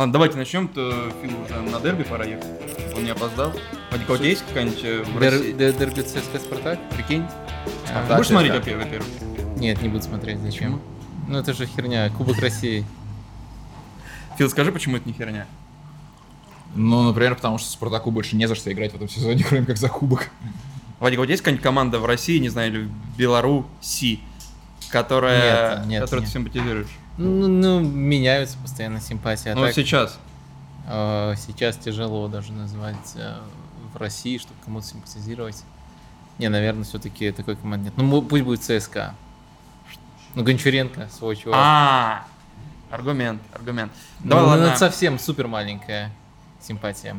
Ладно, давайте начнем, то Фил уже на дерби пора ехать. Он не опоздал. Вадик, у тебя есть какая-нибудь э, Дер- дер- Дерби ЦСКА Спартак? Прикинь? А, Будешь смотреть, во-первых? Нет, не буду смотреть. Зачем? Ну это же херня. Кубок России. Фил, скажи, почему это не херня? Ну, например, потому что Спартаку больше не за что играть в этом сезоне, кроме как за кубок. Вадик, тебя есть какая-нибудь команда в России, не знаю, или в Беларуси, которая, Нет, нет, которую нет. ты симпатизируешь? Ну, ну, меняются постоянно симпатии. А ну, так, сейчас. э, сейчас тяжело даже назвать э, в России, чтобы кому-то симпатизировать. Не, наверное, все-таки такой команды нет. Ну, пусть будет ЦСКА. Ну, Гончаренко, свой чувак. А, аргумент, аргумент. ну, Давай, ну, ладно. это совсем супер маленькая симпатия.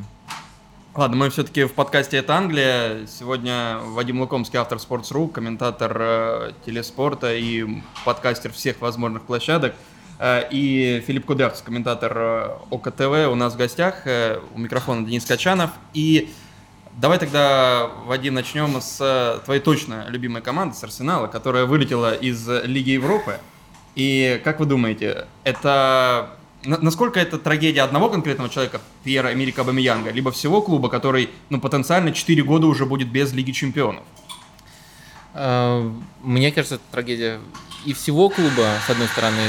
Ладно, мы все-таки в подкасте «Это Англия». Сегодня Вадим Лукомский, автор Sports.ru, комментатор э, телеспорта и подкастер всех возможных площадок. Э, и Филипп Кудрявцев, комментатор э, ОКТВ, у нас в гостях. Э, у микрофона Денис Качанов. И давай тогда, Вадим, начнем с твоей точно любимой команды, с Арсенала, которая вылетела из Лиги Европы. И как вы думаете, это на- насколько это трагедия одного конкретного человека, Пьера Эмерика Бамиянга, либо всего клуба, который, ну, потенциально 4 года уже будет без Лиги Чемпионов? Э, Мне кажется, это трагедия и всего клуба, с одной стороны,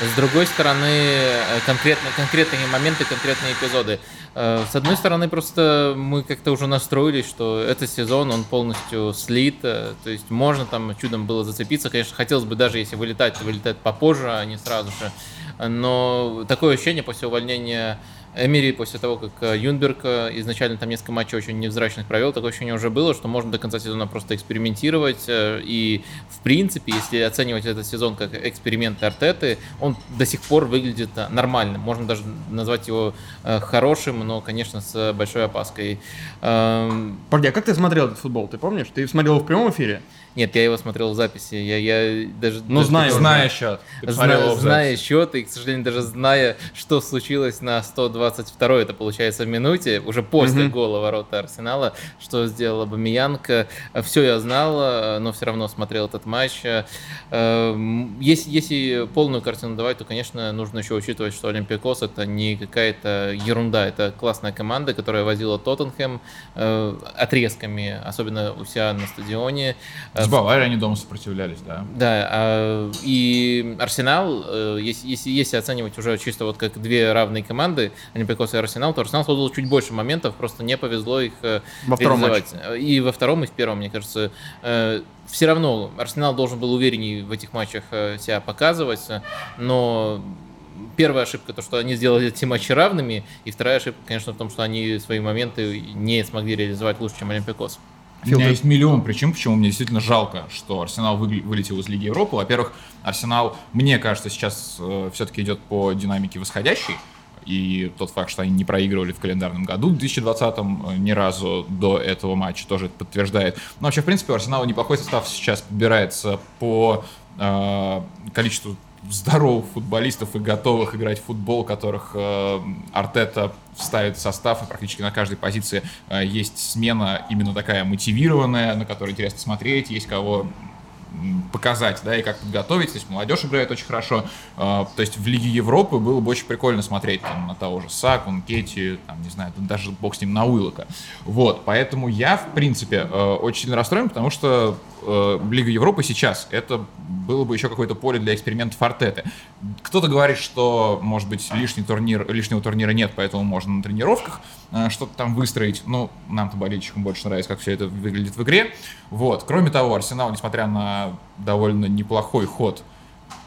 с другой стороны, э, конкретно, конкретные моменты, конкретные эпизоды. Э, С одной стороны, просто мы как-то уже настроились, что этот сезон, он полностью слит, то есть можно там чудом было зацепиться. Конечно, хотелось бы даже, если вылетать, то вылетать попозже, а не сразу же. Но такое ощущение после увольнения Эмери, после того, как э, Юнберг э, изначально там несколько матчей очень невзрачных провел, такое ощущение уже было, что можно до конца сезона просто экспериментировать. э, И, в принципе, если оценивать этот сезон как эксперимент Артеты, он до сих пор выглядит нормальным. Можно даже назвать его хорошим, но, конечно, с большой опаской. Эм, Погоди, а как ты смотрел этот футбол, ты помнишь? Ты смотрел его в прямом эфире? Нет, я его смотрел в записи. Я, я даже... Ну, даже знаю. Зная счет. Посмотрел Зная, счет, и, к сожалению, даже зная, что случилось на 122 это получается в минуте, уже после Мгм. гола ворота Арсенала, что сделала Бамиянка. Все я знал, э, но все равно смотрел этот матч. Э, Если, если полную картину давать, то, конечно, нужно еще учитывать, что Олимпиакос это не какая-то ерунда, это классная команда, которая возила Тоттенхэм э, отрезками, особенно у себя на стадионе. Э, С Баварией они дома сопротивлялись, да. да, а, и Арсенал, э, если, если, если оценивать уже чисто вот как две равные команды, Олимпиакос и Арсенал, то Арсенал создал чуть больше моментов, просто не повезло их э, Во втором реализовать. И во втором, и в первом, мне кажется, все равно Арсенал должен был увереннее в этих матчах э, себя показывать, э, но первая ошибка, то, что они сделали эти матчи равными, и вторая ошибка, конечно, в том, что они свои моменты не смогли реализовать лучше, чем Олимпиакос. У меня есть миллион причин, почему мне действительно жалко, что Арсенал вылетел из Лиги Европы. Во-первых, Арсенал, мне кажется, сейчас все-таки идет по динамике восходящей. И тот факт, что они не проигрывали в календарном году, в 2020-м э, ни разу до этого матча тоже это подтверждает. Но вообще, в принципе, у Арсенала неплохой состав сейчас подбирается по э, количеству здоровых футболистов и готовых играть в футбол, которых э, Артета вставит в состав, и практически на каждой позиции э, есть смена именно такая мотивированная, на которой интересно смотреть, есть кого показать, да, и как подготовить. То есть молодежь играет очень хорошо. Э, То есть в Лиге Европы было бы очень прикольно смотреть там, на того же Саку, Кети, там, не знаю, даже бог с ним на Уиллока. Вот, поэтому я, в принципе, э, очень сильно расстроен, потому что э, Лига Европы сейчас это было бы еще какое-то поле для экспериментов Артеты. Кто-то говорит, что, может быть, лишний турнир, лишнего турнира нет, поэтому можно на тренировках что-то там выстроить. Ну, нам-то болельщикам больше нравится, как все это выглядит в игре. Вот. Кроме того, Арсенал, несмотря на довольно неплохой ход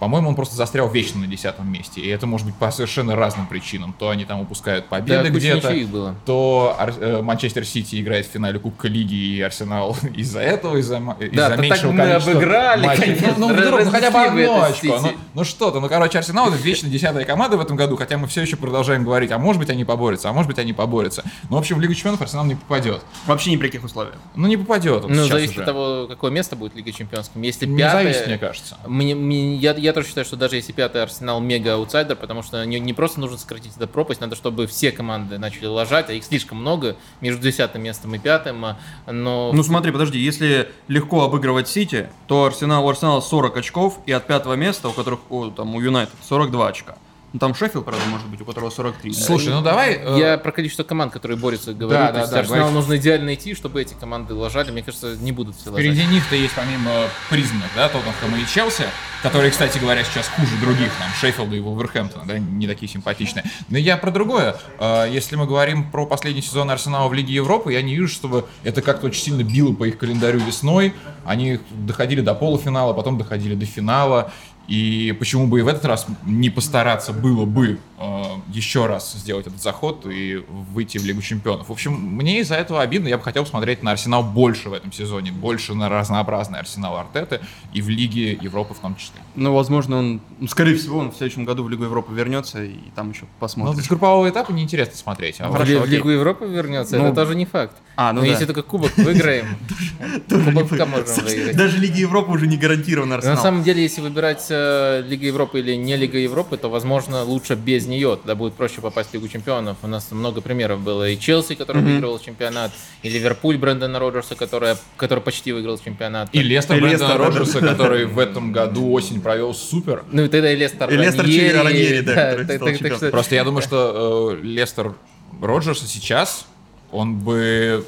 по-моему, он просто застрял вечно на десятом месте. И это может быть по совершенно разным причинам. То они там упускают победы Да, где-то, то Ар- э, Манчестер Сити играет в финале Кубка Лиги, и Арсенал из-за этого, из-за, из-за то меньшего так мы количества обыграли, матчей. конечно, Ну, ну, вдруг, ну, хотя бы одно очко. Ну, ну что-то. Ну, короче, Арсенал это вечно десятая команда в этом году, хотя мы все еще продолжаем говорить, а может быть они поборются, а может быть они поборются. Ну, в общем, в Лигу Чемпионов Арсенал не попадет. Вообще ни при каких условиях. Ну, не попадет. Ну, зависит уже. от того, какое место будет в Лиге Чемпионов. Если Не пятое... зависит, мне кажется. Мне, мне- я, я тоже считаю, что даже если пятый Арсенал мега аутсайдер, потому что не, не просто нужно сократить эту пропасть, надо, чтобы все команды начали лажать, а их слишком много между десятым местом и пятым. а, Но Ну смотри, подожди, если легко обыгрывать Сити, то Арсенал, у Арсенала 40 очков, и от пятого места, у которых у, там, у Юнайтед 42 очка. Ну, там Шеффилд, правда, может быть, у которого 43. Слушай, ну давай... э, Я про количество команд, которые борются, говорю. Да, То да, есть да, Арсеналу говори. нужно идеально найти, чтобы эти команды лажали. Мне кажется, не будут все лажать. Впереди них-то есть помимо признанных, да, Тоттенхэма и Челси, которые, кстати говоря, сейчас хуже других, там, Шеффилда и Вулверхэмптона, да, не такие симпатичные. Но я про другое. Э, Если мы говорим про последний сезон Арсенала в Лиге Европы, я не вижу, чтобы это как-то очень сильно било по их календарю весной. Они доходили до полуфинала, потом доходили до финала. И почему бы и в этот раз не постараться было бы э, еще раз сделать этот заход и выйти в Лигу Чемпионов. В общем, мне из-за этого обидно. Я бы хотел посмотреть на Арсенал больше в этом сезоне, больше на разнообразный Арсенал Артеты и в Лиге Европы в том числе. Ну, возможно, он, ну, скорее всего, он в следующем году в Лигу Европы вернется и там еще посмотрим. с группового этапа неинтересно смотреть. А В вот- Хорошо, в окей. Лигу Европы вернется, Ну, это тоже не факт. А, ну Но да. если только кубок выиграем, кубок можем выиграть. Даже Лига Европы уже не гарантирован Арсенал. на самом деле, если выбирать э, Лига Европы или не Лига Европы, то, возможно, лучше без нее. Тогда будет проще попасть в Лигу Чемпионов. У нас много примеров было. И Челси, который Мгм. выиграл чемпионат, и Ливерпуль Брэндона Роджерса, который, который почти выиграл чемпионат. И Лестер И Брэндона Лестер Роджерса, который в этом году осень провел супер. Ну и тогда и Лестер И Лестер Раньери, да, который так- так- что- Просто я думаю, что э, Лестер Роджерса сейчас, он бы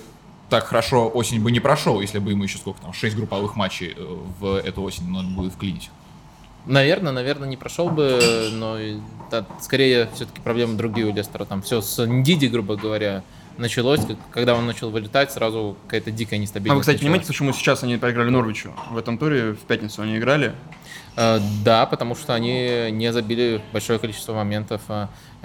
так хорошо осень бы не прошел, если бы ему еще сколько там, 6 групповых матчей э, в эту осень надо будет вклинить. Наверное, наверное, не прошел бы, но да, скорее все-таки проблемы другие у Лестера. Там все с Ндиди, грубо говоря, началось. Когда он начал вылетать, сразу какая-то дикая нестабильность. А вы, кстати, понимаете, началась. почему сейчас они проиграли Норвичу? В этом туре в пятницу они играли. Э, Да, потому что они не забили большое количество моментов.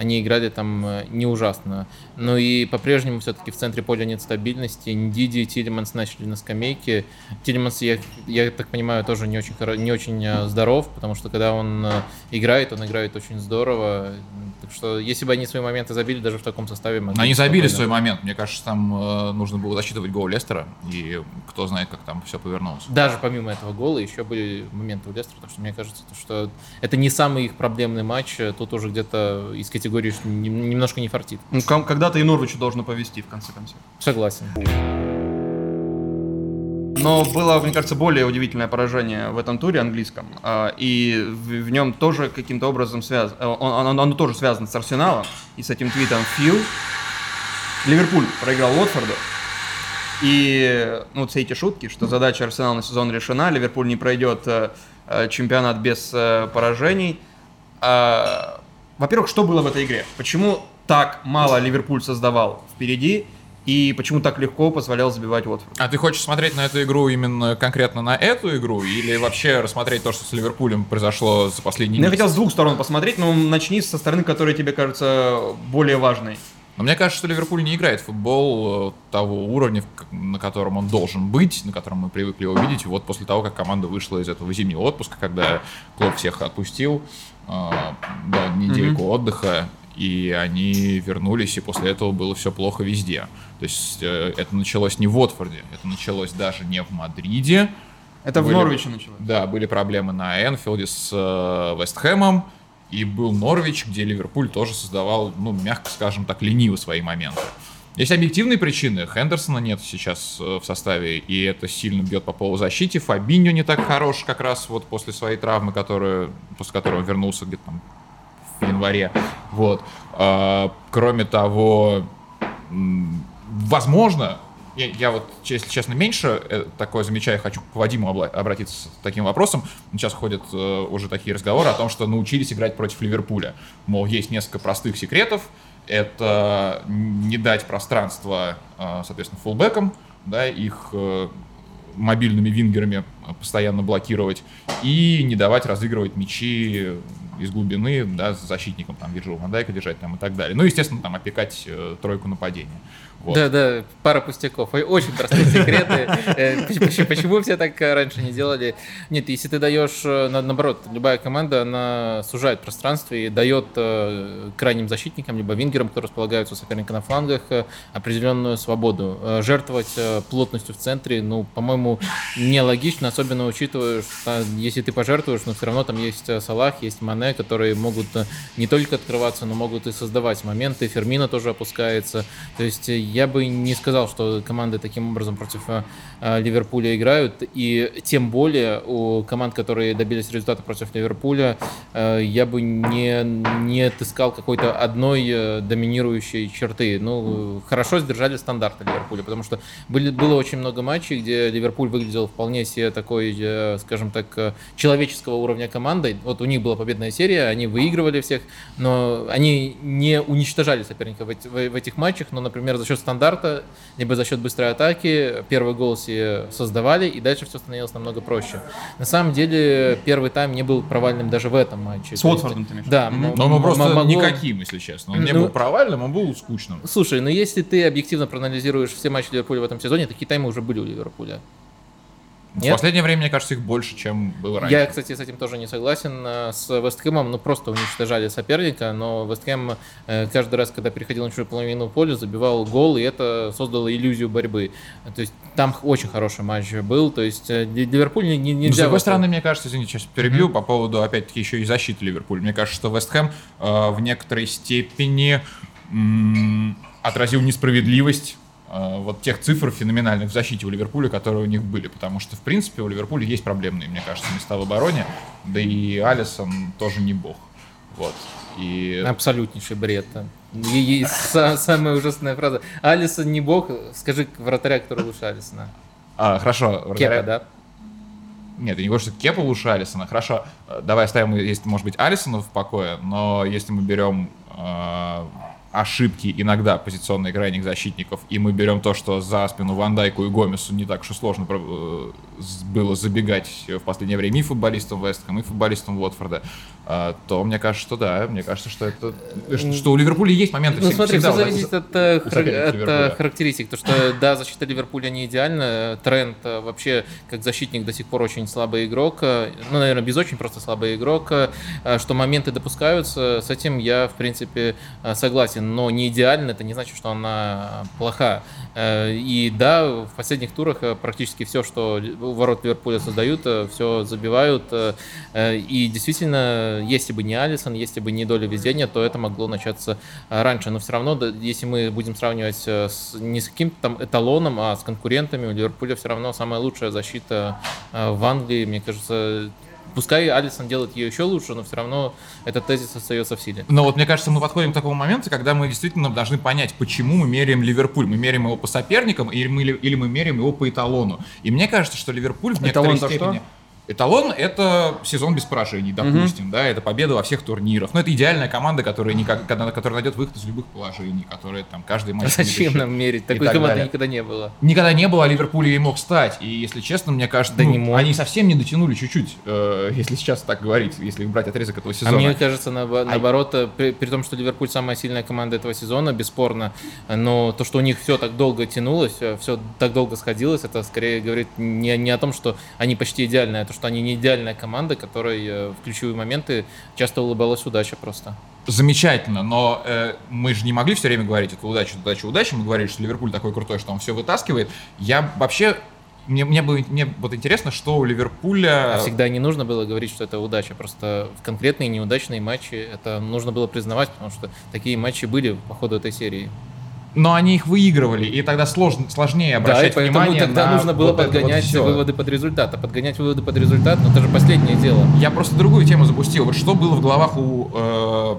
Они играли там э, не ужасно. Но и по-прежнему все-таки в центре поля нет стабильности. Ндиди и Тилеманс начали на скамейке. Тилеманс, я, я так понимаю, тоже не очень, не очень э, здоров, потому что когда он э, играет, он играет очень здорово. Так что если бы они свои моменты забили, даже в таком составе... могли они забили спокойно. свой момент. Мне кажется, там э, нужно было засчитывать гол Лестера, и кто знает, как там все повернулось. Даже помимо этого гола еще были моменты у Лестера, потому что мне кажется, то, что это не самый их проблемный матч, тут уже где-то из категории немножко не фартит. Ну, когда-то и Норвичу должно повести, в конце концов. Согласен. Но было, мне кажется, более удивительное поражение в этом туре английском. а, И в, нем тоже каким-то образом связано. Оно, оно тоже связано с Арсеналом и с этим твитом Фил. Ливерпуль проиграл Уотфорду. И ну, вот все эти шутки, что задача Арсенала на сезон решена, Ливерпуль не пройдет э, э, чемпионат без э, поражений. А, Во-первых, что было в этой игре? Почему так мало Ливерпуль создавал впереди? И почему так легко позволял забивать Уотфорд? А ты хочешь смотреть на эту игру именно конкретно на эту игру, или вообще рассмотреть то, что с Ливерпулем произошло за последние Ну, я хотел с двух сторон посмотреть, но начни со стороны, которая тебе кажется более важной. Но мне кажется, что Ливерпуль не играет в футбол э, того уровня, на котором он должен быть, на котором мы привыкли его видеть. Вот после того, как команда вышла из этого зимнего отпуска, когда Клоп всех отпустил, э, дал недельку отдыха, и они вернулись, и после этого было все плохо везде. То есть э, это началось не в Уотфорде, это началось даже не в Мадриде. Это Были- в Норвиче началось. Да, были проблемы на Энфилде с э, Вестхэмом, и был Норвич, где Ливерпуль тоже создавал, ну, мягко скажем так, лениво свои моменты. Есть объективные причины. Хендерсона нет сейчас э, в составе, и это сильно бьет по полузащите. Фабиньо не так хорош как раз вот после своей травмы, которую, после которой он вернулся где-то там в январе. Вот. А, кроме того, возможно, я, я вот, если честно, меньше э, такое замечаю, хочу к Вадиму обратиться с таким вопросом. Сейчас ходят э, уже такие разговоры о том, что научились играть против Ливерпуля. Мол, есть несколько простых секретов. Это не дать пространство, э, соответственно, фулбекам, да, их э, мобильными вингерами постоянно блокировать и не давать разыгрывать мячи из глубины, да, с защитником, там, Вирджил Вандайка держать там и так далее. Ну, естественно, там, опекать э, тройку нападения. Вот. Да, да, пара пустяков. Очень простые секреты. Э, поч- поч- Почему все так э, раньше не делали? Нет, если ты даешь, э, на- наоборот, любая команда, она сужает пространство и дает крайним защитникам, либо вингерам, кто располагаются у соперника на флангах, определенную свободу. Жертвовать плотностью в центре, ну, по-моему, нелогично, особенно учитывая, что если ты пожертвуешь, но все равно там есть Салах, есть Мане, которые могут не только открываться, но могут и создавать моменты. Фермина тоже опускается. То есть я бы не сказал, что команды таким образом против Ливерпуля играют. И тем более у команд, которые добились результата против Ливерпуля, я бы не, не отыскал какой-то одной доминирующей черты. Ну, хорошо сдержали стандарты Ливерпуля, потому что были, было очень много матчей, где Ливерпуль выглядел вполне себе такой, э, скажем так, э, человеческого уровня командой. Вот у них была победная серия, они выигрывали всех, но они не уничтожали соперника в, в этих матчах, но, например, за счет стандарта, либо за счет быстрой атаки первый гол себе создавали, и дальше все становилось намного проще. На самом деле, первый тайм не был провальным даже в этом матче. С Уотфордом, ты Да. Но он просто могло... никаким, если честно. Он не ну, был провальным, он был скучным. Слушай, ну если ты объективно проанализируешь все матчи Ливерпуля в этом сезоне, такие таймы уже были у Ливерпуля. Нет? В последнее время, мне кажется, их больше, чем было раньше. Я, кстати, с этим тоже не согласен. Э, с Вестхэмом, ну, просто уничтожали соперника, но Вестхэм каждый раз, когда переходил на чужую половину поля, забивал гол, и это создало иллюзию борьбы. То есть там очень хороший матч был, то есть э, Ливерпуль не, не, нельзя... Но, с другой стороны, мне кажется, извините, сейчас перебью mm-hmm. по поводу, опять-таки, еще и защиты Ливерпуля. Мне кажется, что Вестхэм э, в некоторой степени м- отразил несправедливость вот тех цифр феноменальных в защите у Ливерпуля, которые у них были. Потому что, в принципе, у Ливерпуля есть проблемные, мне кажется, места в обороне. Да и Алисон тоже не бог. Вот. И... Абсолютнейший бред. И, и самая ужасная фраза. Алисон не бог, скажи вратаря, который лучше Алисона. А, хорошо. Вратаря... Кепа, да? Нет, я не говорю, что Кепа лучше Алисона. Хорошо, э, давай оставим, если, может быть, Алисона в покое, но если мы берем э, ошибки иногда позиционных крайних защитников, и мы берем то, что за спину Ван Дайку и Гомесу не так уж и сложно э, было забегать в последнее время и футболистам Вестхэм, и футболистам Уотфорда, а, то мне кажется, что да, мне кажется, что это что у Ливерпуля есть моменты Ну смотри, все зависит от, э, от э, характеристик, то что да, защита Ливерпуля не идеальна, Трент вообще как защитник до сих пор очень слабый игрок, ну, наверное, без очень просто слабый игрок, что моменты допускаются, с этим я, в принципе, согласен. Но не идеально, это не значит, что она плоха. Э, и да, в последних турах э, практически все, что ворот Ливерпуля создают, э, все забивают. И действительно, если бы не Алисон, если бы не доля везения, то это могло начаться раньше. Но все равно, если мы будем сравнивать с, не с каким-то там эталоном, а с конкурентами, у Ливерпуля все равно самая лучшая защита в Англии. Мне кажется, Пускай Алисон делает ее еще лучше, но все равно этот тезис остается в силе. Но вот мне кажется, мы подходим к такому моменту, когда мы действительно должны понять, почему мы меряем Ливерпуль. Мы меряем его по соперникам или мы, или мы меряем его по эталону. И мне кажется, что Ливерпуль в некоторой Эталон степени... Что? Эталон — это сезон без поражений, допустим, угу. да, это победа во всех турнирах. Но это идеальная команда, которая, никак, которая найдет выход из любых положений, которая там каждый матч... А зачем нам мерить? Такой так команды далее. никогда не было. Никогда не было, а Ливерпуль и мог стать. И, если честно, мне кажется, да ну, не мог. они совсем не дотянули чуть-чуть, э, если сейчас так говорить, если брать отрезок этого сезона. А мне кажется, на, наоборот, а... при, при том, что Ливерпуль самая сильная команда этого сезона, бесспорно, но то, что у них все так долго тянулось, э, все так долго сходилось, это скорее говорит не, не о том, что они почти идеальные, а то, что они не идеальная команда, которой э, в ключевые моменты часто улыбалась удача просто. Замечательно, но э, мы же не могли все время говорить это удача, удача, удача. Мы говорили, что Ливерпуль такой крутой, что он все вытаскивает. Я вообще мне, мне, бы, мне вот интересно, что у Ливерпуля... А всегда не нужно было говорить, что это удача. Просто в конкретные неудачные матчи это нужно было признавать, потому что такие матчи были по ходу этой серии но они их выигрывали, и тогда сложно, сложнее обращать да, и внимание тогда на нужно было вот подгонять вот выводы под результат. А подгонять выводы под результат, ну это же последнее дело. Я просто другую тему запустил. Вот что было в головах у э,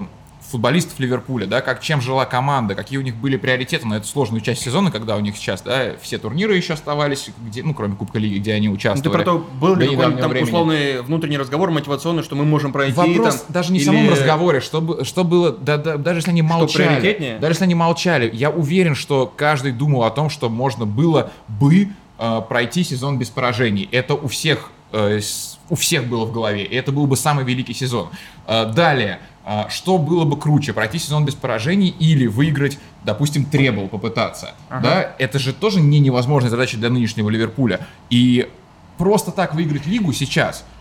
футболистов Ливерпуля, да, как чем жила команда, какие у них были приоритеты на эту сложную часть сезона, когда у них сейчас, да, все турниры еще оставались, где, ну, кроме Кубка Лиги, где они участвовали. Ну, ты про то, был ли какой-то там времени. условный внутренний разговор мотивационный, что мы можем пройти Вопрос там, даже не в самом разговоре, что, что было, да, да, даже если они молчали, даже если они молчали, я уверен, что каждый думал о том, что можно было бы э, пройти сезон без поражений. Это у всех э, у всех было в голове, и это был бы самый великий сезон. Э, далее, что было бы круче, пройти сезон без поражений или выиграть, допустим, требовал попытаться. Ага. Да? Это же тоже не невозможная задача для нынешнего Ливерпуля. И просто так выиграть лигу сейчас а,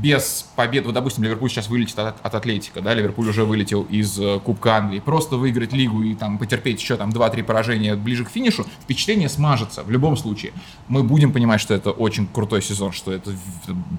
без побед, вот, допустим, Ливерпуль сейчас вылетит от, от Атлетика, да, Ливерпуль уже вылетел из э, Кубка Англии, просто выиграть лигу и там потерпеть еще там 2-3 поражения ближе к финишу, впечатление смажется в любом случае. Мы будем понимать, что это очень крутой сезон, что это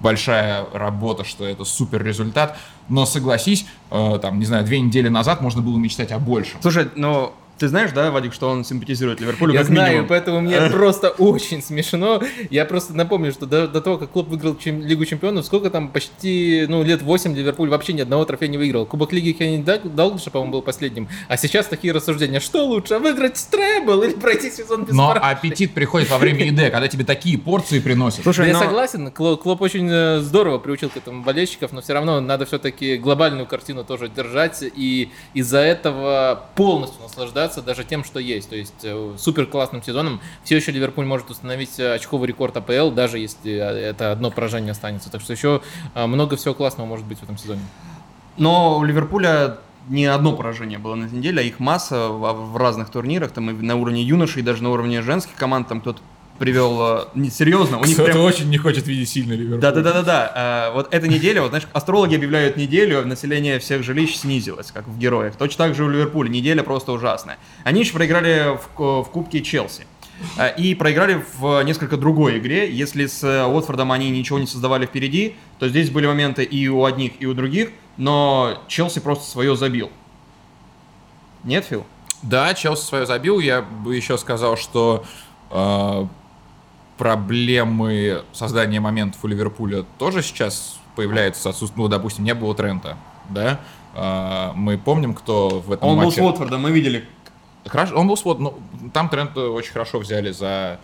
большая работа, что это супер результат, но согласись, э, там, не знаю, две недели назад можно было мечтать о большем. Слушай, но ты знаешь, да, Вадик, что он симпатизирует Ливерпулю? Я как знаю, минимум? поэтому мне просто очень смешно. Я просто напомню, что до, до того, как клуб выиграл чем- Лигу Чемпионов, сколько там почти, ну, лет 8 Ливерпуль вообще ни одного трофея не выиграл. Кубок Лиги Кенни Далглиша, по-моему, был последним. А сейчас такие рассуждения. Что лучше, выиграть требл или пройти сезон без Но поражений? аппетит приходит во время еды, когда тебе такие порции приносят. Слушай, я но- согласен, Клоп очень э, здорово приучил к этому болельщиков, но все равно надо все-таки глобальную картину тоже держать и из-за этого полностью наслаждаться даже тем, что есть. То есть э, супер классным сезоном все еще Ливерпуль может установить э, очковый рекорд АПЛ, даже если э, это одно поражение останется. Так что еще много всего классного может быть в этом сезоне. Но у Ливерпуля не одно поражение было на этой неделе, а их масса в, в разных турнирах, там и на уровне юношей, и даже на уровне женских команд, там кто-то привел, э, не, серьезно, у них Кто-то прям... очень не хочет видеть сильный Ливерпуль. Да-да-да-да-да. Вот эта неделя, вот знаешь, астрологи объявляют неделю, население всех жилищ снизилось, как в героях. Точно так же у Ливерпуля. Неделя просто ужасная. Они еще проиграли в, в Кубке Челси. Э, И проиграли в несколько другой игре. Если с э, Уотфордом они ничего не создавали впереди, то здесь были моменты и у одних, и у других, но Челси просто свое забил. Нет, Фил? Да, Челси свое забил. Я бы еще сказал, что э, проблемы создания моментов у Ливерпуля тоже сейчас появляются с отсутствием, ну, допустим, не было Трента, да? Э, мы помним, кто в этом Он был матче... с Уотфордом, мы видели. Хорошо, он был свод, ну, там Трент очень хорошо взяли за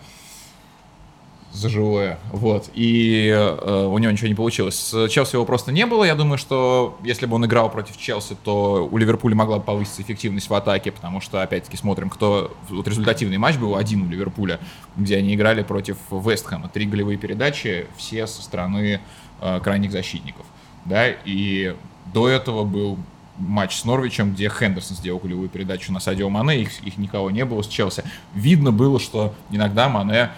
за живое, вот, и э, у него ничего не получилось. С Челси его просто не было, я думаю, что если бы он играл против Челси, то у Ливерпуля могла бы повыситься эффективность в атаке, потому что, опять-таки, смотрим, кто... Вот результативный матч был один у Ливерпуля, где они играли против Вестхэма. Три голевые передачи, все со стороны э, крайних защитников, да, и до этого был матч с Норвичем, где Хендерсон сделал голевую передачу на Садио Мане, их, их никого не было с Челси. Видно было, что иногда Мане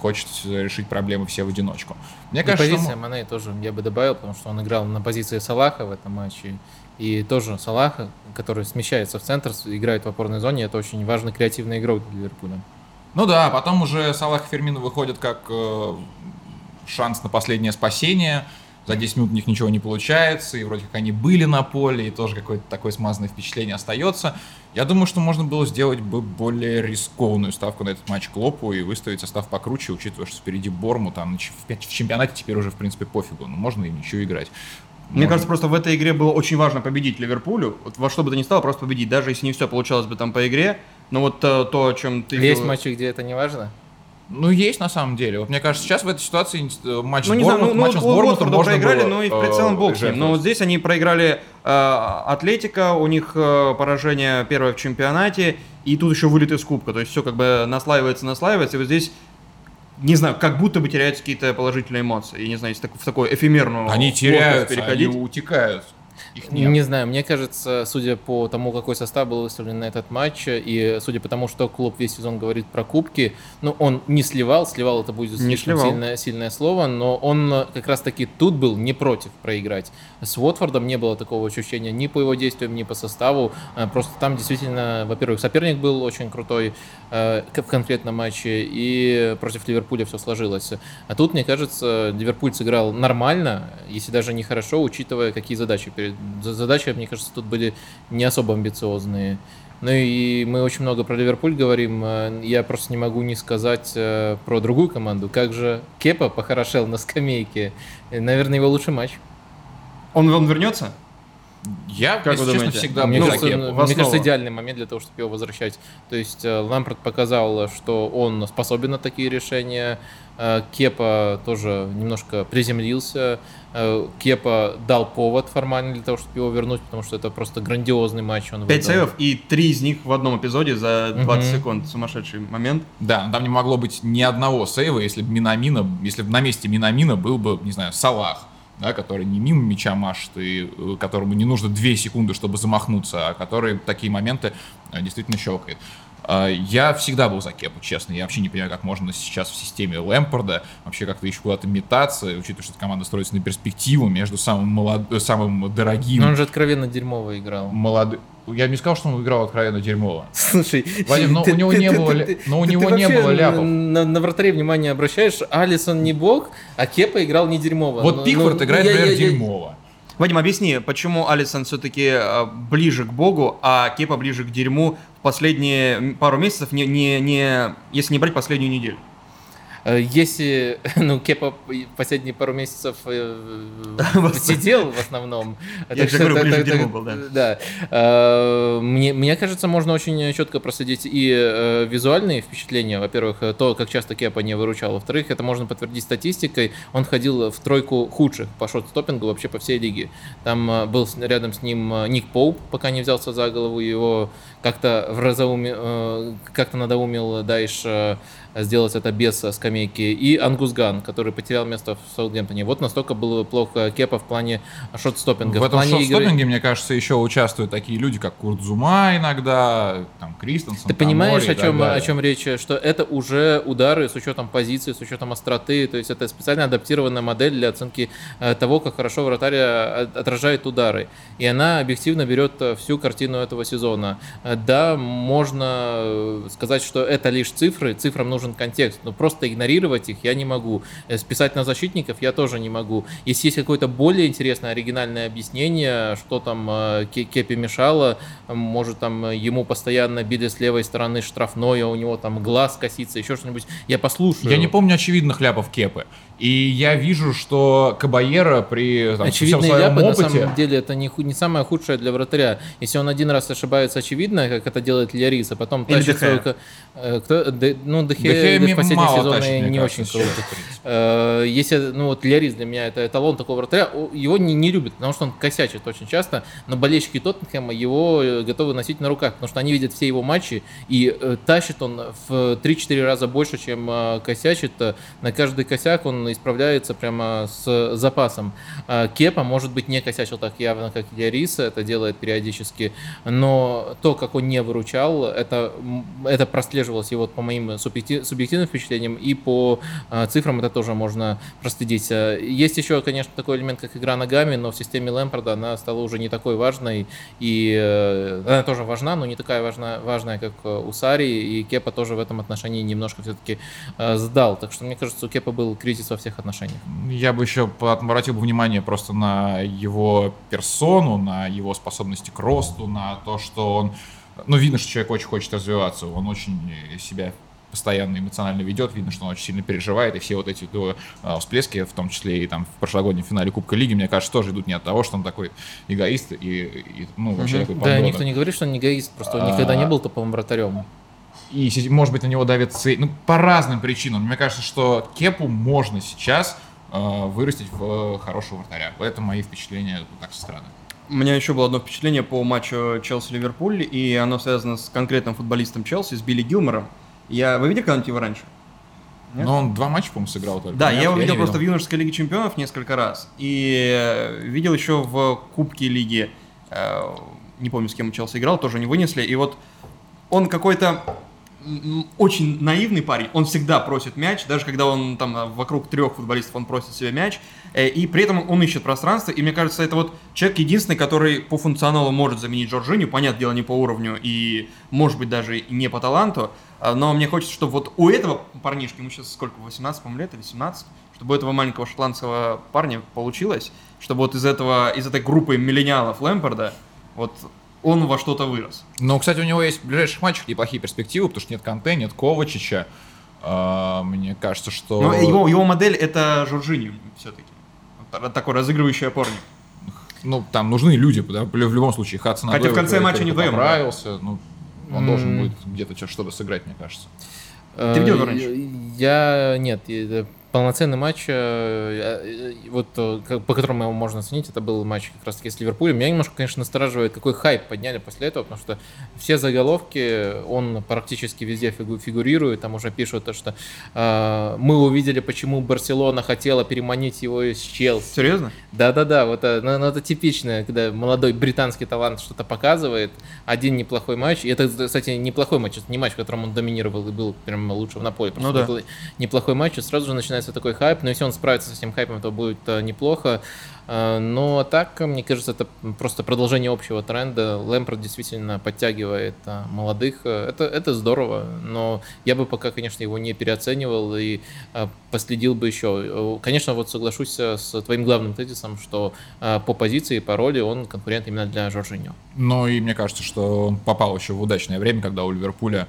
хочет решить проблемы все в одиночку. Мне И кажется, позиция м- Мане тоже я бы добавил, потому что он играл на позиции Салаха в этом матче. И тоже Салаха, который смещается в центр, играет в опорной зоне, это очень важный креативный игрок для Ливерпуля. Ну да, потом уже Салах и Фермина выходят как э, шанс на последнее спасение. За 10 минут у них ничего не получается, и вроде как они были на поле, и тоже какое-то такое смазанное впечатление остается. Я думаю, что можно было сделать бы более рискованную ставку на этот матч Клопу и выставить состав покруче, учитывая, что впереди Борму, там в чемпионате теперь уже, в принципе, пофигу, но можно им еще играть. Мне Можно. кажется, просто в этой игре было очень важно победить Ливерпулю. Вот во что бы то ни стало, просто победить. Даже если не все получалось бы там по игре. Но вот э, то, о чем ты... Есть матчи, где это не важно? Ну, есть на самом деле. Вот мне кажется, сейчас в этой ситуации э, матч Ну, с знаю, ну, Бормутом, ну, с вот Бормутом можно проиграли, было, ну и в э, прицелом бог с ним. Но жертвовать. вот здесь они проиграли э, Атлетика, у них э, поражение первое в чемпионате, и тут еще вылет из кубка. То есть все как бы наслаивается, наслаивается, и вот здесь не знаю, как будто бы теряются какие-то положительные эмоции. Я не знаю, если так- в такую эфемерную Они теряются, переходить. они утекают. Их нет. Не знаю, мне кажется, судя по тому, какой состав был выставлен на этот матч, и судя по тому, что клуб весь сезон говорит про кубки, ну, он не сливал, сливал это будет Не слишком сливал. сильное, сильное слово, но он как раз-таки тут был не против проиграть. С Уотфордом не было такого ощущения ни по его действиям, ни по составу. Э, Просто там действительно, во-первых, соперник был очень крутой э, в конкретном матче, и против Ливерпуля все сложилось. А тут, мне кажется, Ливерпуль сыграл нормально, если даже не хорошо, учитывая, какие задачи перед... за- Задачи, мне кажется, тут были не особо амбициозные. Ну и мы очень много про Ливерпуль говорим. э, Я просто не могу не сказать э, про другую команду. Как же Кепа похорошел на скамейке. Э, Наверное, его лучший матч. Он, он вернется? Я, Как если вы честно, думаете? всегда мне, был за кажется, Кепу. ну, в мне кажется, идеальный момент для того, чтобы его возвращать. То есть э, Лампорт показал, что он способен на такие решения. Э, Кепа тоже немножко приземлился. Э, Кепа дал повод формально для того, чтобы его вернуть, потому что это просто грандиозный матч. Он Пять выдал. сейвов и три из них в одном эпизоде за 20 Мгм. секунд. Сумасшедший момент. Да, там не могло быть ни одного сейва, если бы Минамина, если бы на месте Минамина был бы, не знаю, Салах, да, который не мимо мяча машет, и э, которому не нужно две секунды, чтобы замахнуться, а который такие моменты э, действительно щелкает. А, я всегда был за Кепу, честно. Я вообще не понимаю, как можно сейчас в системе Лэмпорда вообще как-то еще куда-то метаться, учитывая, что команда строится на перспективу между самым, молод... самым дорогим... Но он же откровенно дерьмово играл. Молодым я не сказал, что он играл откровенно дерьмово. Слушай, Вадим, но ты, у него ты, не ты, было, ты, но у него не было ляпов. На, на вратаре внимание обращаешь, Алисон не бог, а Кепа играл не дерьмово. Вот Ну, Пикфорд ну, играет, я- например, я- я- дерьмово. Вадим, объясни, почему Алисон все-таки ближе к богу, а Кепа ближе к дерьму в последние пару месяцев, не, не, не, если не брать последнюю неделю? Э, Если, ну, Кепа последние пару месяцев э, сидел в основном. Я же говорю, ближе к дерьму был, да. Да. Э, Мне, кажется, можно очень четко проследить и визуальные впечатления. Во-первых, то, как часто Кепа не выручал. Во-вторых, это можно подтвердить статистикой. Он входил в тройку худших по шот-стоппингу вообще по всей лиге. Там был рядом с ним Ник Поуп, пока не взялся за голову. Его как-то в разоуме, как-то надоумил Дайш сделать это без скамейки. И Ангус Ган, который потерял место в Саутгемптоне. Вот настолько было плохо Кепа в плане шот-стоппинга. В этом плане игры- мне кажется, еще участвуют такие люди, как Курт Зума иногда, там, Кристенсен, Ты понимаешь, Тамори о чем, о чем речь? Что это уже удары с учетом позиции, с учетом остроты. То есть это специально адаптированная модель для оценки э, того, как хорошо вратарь э, отражает удары. И она объективно берет э, всю картину этого сезона. Да, можно сказать, что это лишь цифры, цифрам нужен контекст, но просто игнорировать их я не могу. Э, Списать на защитников я тоже не могу. Если есть какое-то более интересное, оригинальное объяснение, что там э, Ке- Кепе мешало, может там э, ему постоянно били с левой стороны штрафной, а у него там глаз косится, еще что-нибудь, я послушаю. Я не помню очевидных ляпов Кепы. И я вижу, что Кабаера при там, всем Очевидные своем ляпы, на опыте... самом деле, это не, не самое худшее для вратаря. Если он один раз ошибается очевидно, как это делает Лярис, а потом тащит свою... Кто, Де- ну, Да Дехе Хея в последние мало сезоны тащит, не кажется, очень круто. Э, Если, ну вот Лярис для меня это эталон такого вратаря, его не, не любят, потому что он косячит очень часто, но болельщики Тоттенхэма его э, готовы носить на руках, потому что они видят все его матчи, и э, тащит он в 3-4 раза больше, чем э, косячит. Э, На каждый косяк он исправляется прямо с запасом. А Кепа, может быть, не косячил так явно, как Лярис, это делает периодически, но то, как он не выручал, это, это прослеживалось и вот по моим субъекти- субъективным впечатлениям, и по а, цифрам это тоже можно проследить. А, Есть еще, конечно, такой элемент, как игра ногами, но в системе Лэмпорда она стала уже не такой важной, и э, она тоже важна, но не такая важна, важная, как э, у Сари, и Кепа тоже в этом отношении немножко все-таки сдал. Так что, мне кажется, у Кепа был кризис во всех отношениях. Я бы еще обратил бы внимание просто на его персону, на его способности к росту, на то, что он... Ну, видно, что человек очень хочет развиваться, он очень э, себя постоянно эмоционально ведет, видно, что он очень сильно переживает, и все вот эти его э, всплески, в том числе и там в прошлогоднем финале Кубка Лиги, мне кажется, тоже идут не от того, что он такой эгоист и, и, ну, вообще такой Да, никто не говорит, что он не эгоист, просто он никогда А. не был топовым вратарем. И, может быть, на него давит цель. Ну, по разным причинам. Мне кажется, что Кепу можно сейчас э, вырастить в хорошего вратаря. Это мои впечатления вот так со стороны. У меня еще было одно впечатление по матчу Челси-Ливерпуль, и оно связано с конкретным футболистом Челси, с Билли Гилмором. Я... Вы видели когда-нибудь его раньше? Нет? Но он два матча, по-моему, сыграл только. Да, Нет, я его не видел просто в юношеской лиге чемпионов несколько раз. И э, видел еще в Кубке лиги, э, не помню, с кем Челси играл, тоже не вынесли. И вот он какой-то очень наивный парень, он всегда просит мяч, даже когда он там э, вокруг трех футболистов, он просит себе мяч, и при этом он ищет пространство, и мне кажется, это вот человек единственный, который по функционалу может заменить Жоржиню, понятное дело, не по уровню и, может быть, даже не по таланту, но мне хочется, чтобы вот у этого парнишки, ему сейчас сколько, 18, по-моему, лет или 17, чтобы у этого маленького шотландского парня получилось, чтобы вот из этого, из этой группы миллениалов Лэмпорда, вот он во что-то вырос. Но, кстати, у него есть в ближайших матчах неплохие перспективы, потому что нет Канте, нет Ковачича. А, мне кажется, что... Но его, его модель это Жоржиню все-таки. Такой разыгрывающий опорник. Ну, там нужны люди, да, в любом случае. Хадсон Хотя в конце матча не вдвоем, да. Поправился, ну, он М. должен будет где-то что-то сыграть, мне кажется. Ты видел его Э, раньше? Я нет, я- полноценный матч, э, вот по которому его можно оценить, это был матч как раз таки с Ливерпулем. Меня немножко, конечно, настораживает, какой хайп подняли после этого, потому что все заголовки, он практически везде фигурирует, там уже пишут то, что э, мы увидели, почему Барселона хотела переманить его из Челси. Серьезно? Да-да-да, вот это, ну, ну, это типичное, когда молодой британский талант что-то показывает, один неплохой матч, и это, кстати, неплохой матч, это не матч, в котором он доминировал и был прям лучшим на поле, просто ну, да. неплохой матч, и сразу же начинается такой хайп, но если он справится с этим хайпом, то будет э, неплохо. Э, но так, мне кажется, это просто продолжение общего тренда. Лэмпорт действительно подтягивает э, молодых. Это, это здорово, но я бы пока, конечно, его не переоценивал и последил бы еще. Конечно, вот соглашусь с твоим главным тезисом, что по позиции, по роли он конкурент именно для Жоржиньо. Ну и мне кажется, что он попал еще в удачное время, когда у Ливерпуля,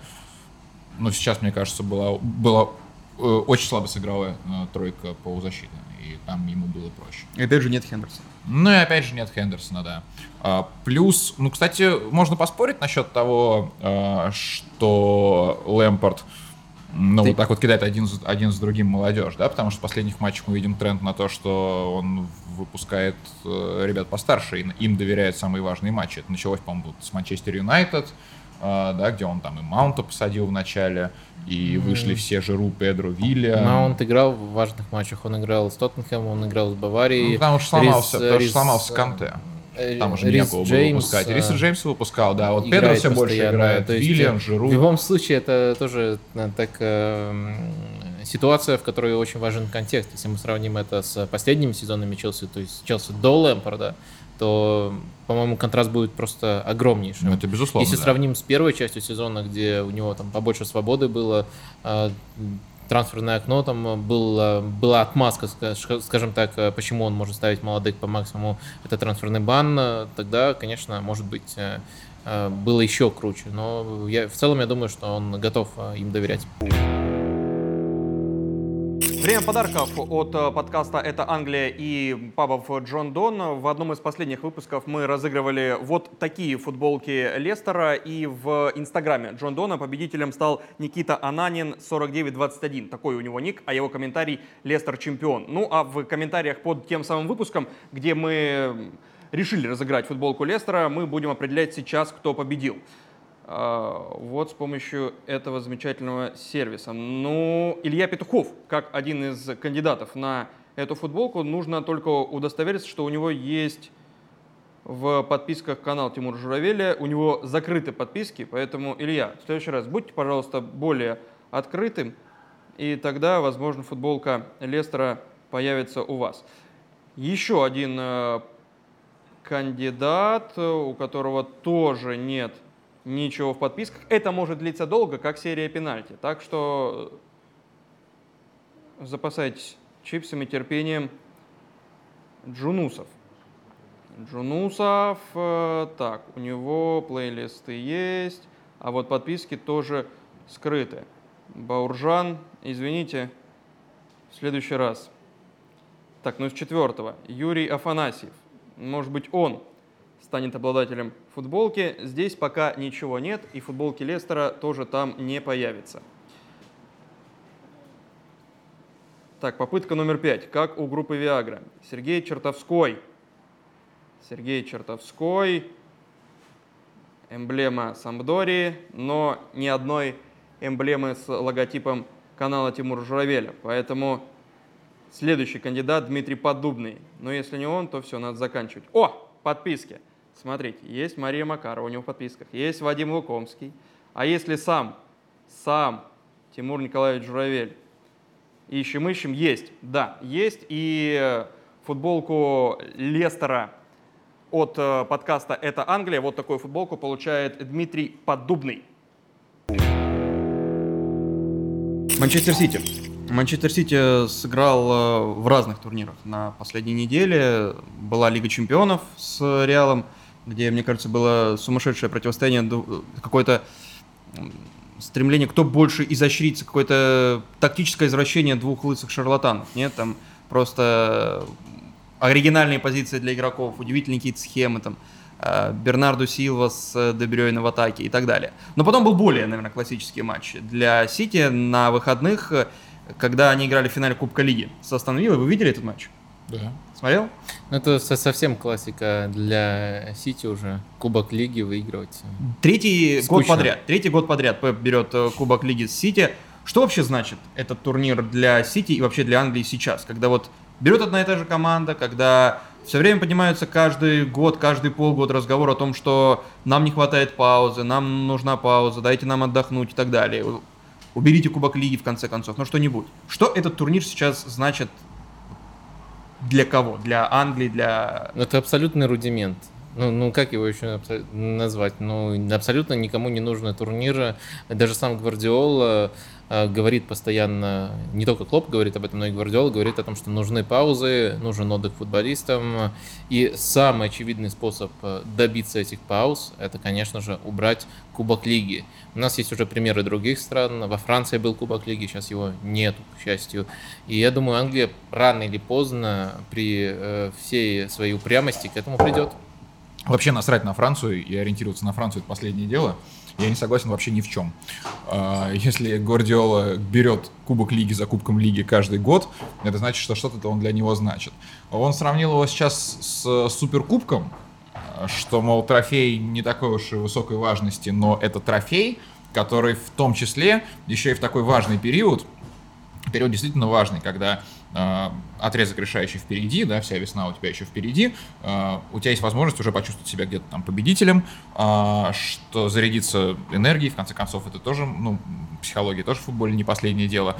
ну сейчас, мне кажется, была, была очень слабо сыграла э, тройка полузащитная, и там ему было проще. И опять же нет Хендерсона. Ну и опять же нет Хендерсона, да. А, плюс, ну, кстати, можно поспорить насчет того, э, что Лэмпорт ну, Ты... вот так вот кидает один, один с другим молодежь, да, потому что в последних матчах мы видим тренд на то, что он выпускает э, ребят постарше, и им доверяет самые важные матчи. Это началось, по-моему, с Манчестер Юнайтед, э, да, где он там и Маунта посадил в начале, и вышли все Жиру, Педро, Вилля. Маунт играл в важных матчах. Он играл с Тоттенхэмом, он играл с Баварией. Ну, потому что сломался, Рис, потому что сломался Канте. Э, Там уже Рис некого Джеймс, было выпускать. Риса э, Джеймса выпускал, да. Вот Педро все больше играет. Вильям, Жиру. В любом случае, это тоже э, так ситуация, в которой очень важен контекст. Если мы сравним это с последними сезонами Челси, то есть Челси до Лэмпорда, то, по-моему, контраст будет просто огромнейший. Ну, это безусловно. Если да. сравним с первой частью сезона, где у него там побольше свободы было, а, трансферное окно, там было, была отмазка, скажем так, почему он может ставить молодых по максимуму, это трансферный бан, тогда, конечно, может быть, было еще круче. Но я, в целом я думаю, что он готов им доверять. Время подарков от э, подкаста «Это Англия» и пабов Джон Дон. В одном из последних выпусков мы разыгрывали вот такие футболки Лестера. И в инстаграме Джон Дона победителем стал Никита Ананин 4921. Такой у него ник, а его комментарий «Лестер чемпион». Ну а в комментариях под тем самым выпуском, где мы решили разыграть футболку Лестера, мы будем определять сейчас, кто победил. А, вот с помощью этого замечательного сервиса. Ну, Илья Петухов, как один из кандидатов на эту футболку, нужно только удостовериться, что у него есть в подписках канал Тимур Журавеля, у него закрыты подписки, поэтому, Илья, в следующий раз будьте, пожалуйста, более открытым, и тогда, возможно, футболка Лестера появится у вас. Еще один э, кандидат, у которого тоже нет ничего в подписках. Это может длиться долго, как серия пенальти. Так что запасайтесь чипсами, терпением. Джунусов. Джунусов, э, так, у него плейлисты есть, а вот подписки тоже скрыты. Бауржан, извините, в следующий раз. Так, ну из четвертого. Юрий Афанасьев. Может быть, он станет обладателем футболки. Здесь пока ничего нет, и футболки Лестера тоже там не появится. Так, попытка номер пять. Как у группы Виагра. Сергей Чертовской. Сергей Чертовской. Эмблема Самбдории, но ни одной эмблемы с логотипом канала Тимура Журавеля. Поэтому следующий кандидат Дмитрий Поддубный. Но если не он, то все, надо заканчивать. О, подписки. Смотрите, есть Мария Макарова у него в подписках, есть Вадим Лукомский. А если сам, сам Тимур Николаевич Журавель, ищем, ищем, есть, да, есть. И э, футболку Лестера от э, подкаста «Это Англия», вот такую футболку получает Дмитрий Поддубный. Манчестер Сити. Манчестер Сити сыграл э, в разных турнирах на последней неделе. Была Лига чемпионов с Реалом – где, мне кажется, было сумасшедшее противостояние, какое-то стремление, кто больше изощрится, какое-то тактическое извращение двух лысых шарлатанов. Нет, там просто оригинальные позиции для игроков, удивительные какие-то схемы, там, э, Бернарду Силва с Дебрёйна в атаке и так далее. Но потом был более, наверное, классический матч. Для Сити на выходных когда они играли в финале Кубка Лиги с Астон. Вы видели этот матч? Да. Смотрел? Ну, это со- совсем классика для Сити уже. Кубок Лиги выигрывать. Третий Скучно. год подряд. Третий год подряд Пеп берет э, Кубок Лиги с Сити. Что вообще значит этот турнир для Сити и вообще для Англии сейчас? Когда вот берет одна и та же команда, когда все время поднимаются каждый год, каждый полгода разговор о том, что нам не хватает паузы, нам нужна пауза, дайте нам отдохнуть и так далее. Уберите Кубок Лиги в конце концов, ну что-нибудь. Что этот турнир сейчас значит для кого? Для Англии, для... Это абсолютный рудимент. Ну, ну как его еще назвать? Ну, абсолютно никому не нужны турниры. Даже сам Гвардиола говорит постоянно, не только Клоп говорит об этом, но и Гвардиола говорит о том, что нужны паузы, нужен отдых футболистам. И самый очевидный способ э, добиться этих пауз, это, конечно же, убрать Кубок Лиги. У нас есть уже примеры других стран. Во Франции был Кубок Лиги, сейчас его нету, к счастью. И я думаю, Англия рано или поздно при э, всей своей упрямости к этому придет. Вообще насрать на Францию и ориентироваться на Францию это последнее дело. Я не согласен вообще ни в чем. А, Если Гвардиола берет Кубок Лиги за Кубком Лиги каждый год, это значит, что что-то он для него значит. Он сравнил его сейчас с Суперкубком, а, что, мол, трофей не такой уж и высокой важности, но это трофей, который в том числе еще и в такой важный период, период действительно важный, когда э, отрезок решающий впереди, да, вся весна у тебя еще впереди, э, у тебя есть возможность уже почувствовать себя где-то там победителем, э, что зарядиться энергией, в конце концов, это тоже, ну, психология тоже в футболе не последнее дело.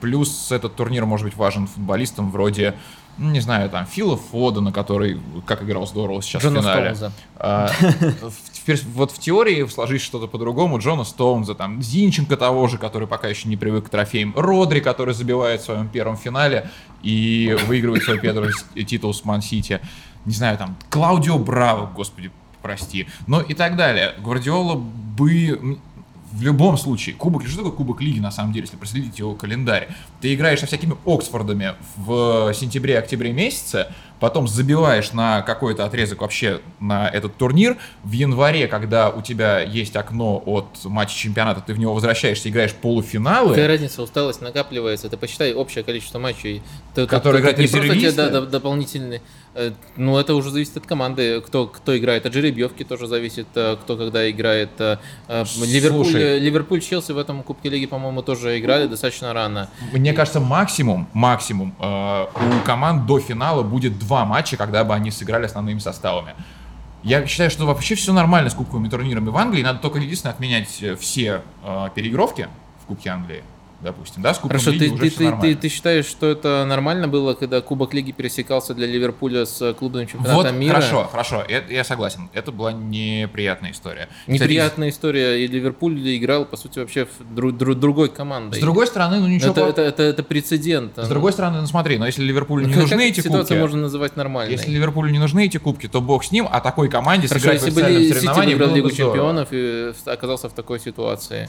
Плюс этот турнир может быть важен футболистам вроде, ну, не знаю, там, Фила Фодена, который, как играл здорово сейчас Джона в финале. Стоунза. Теперь вот в теории сложить что-то по-другому, Джона Стоунза, там, Зинченко того же, который пока еще не привык к трофеям, Родри, который забивает в своем первом финале и выигрывает свой первый титул с Ман-Сити, не знаю, там, Клаудио Браво, господи, прости, ну и так далее. Гвардиола бы в любом случае, кубок, что такое кубок лиги на самом деле, если проследить его календарь? Ты играешь со всякими Оксфордами в сентябре-октябре месяце, потом забиваешь на какой-то отрезок вообще на этот турнир. В январе, когда у тебя есть окно от матча чемпионата, ты в него возвращаешься, играешь полуфиналы. Какая разница, усталость накапливается. Ты посчитай общее количество матчей. Ты- Которые играют резервисты? да, дополнительные. Э, Ну, это уже зависит от команды, кто, кто играет. От жеребьевки тоже зависит, э, кто когда играет. э, Ливерпуль, Ливерпуль, Челси в этом Кубке Лиги, по-моему, тоже играли достаточно рано. Мне кажется, максимум, максимум э, у команд до финала будет два матча, когда бы они сыграли основными составами. Я считаю, что вообще все нормально с кубковыми турнирами в Англии. Надо только единственное отменять все э, переигровки в Кубке Англии, допустим, да, с Кубком Хорошо, Лиги ты, уже ты, всё ты, ты, нормально. ты считаешь, что это нормально было, когда Кубок Лиги пересекался для Ливерпуля с клубным чемпионатом Вот, мира? хорошо, хорошо, это, я согласен. Это была неприятная история. Неприятная история. И Ливерпуль играл, по сути, вообще в дру- дру- другой командой. С другой стороны, ну ничего... это, по- это, это, это прецедент. С другой стороны, ну смотри, но если Ливерпулю не Как- нужны как эти ситуацию кубки... можно называть нормальной. Если Ливерпулю не нужны эти кубки, то бог с ним, а такой команде Хорошо, сыграть в если бы официальном Сити соревновании было Лигу бы чемпионов и оказался в такой ситуации.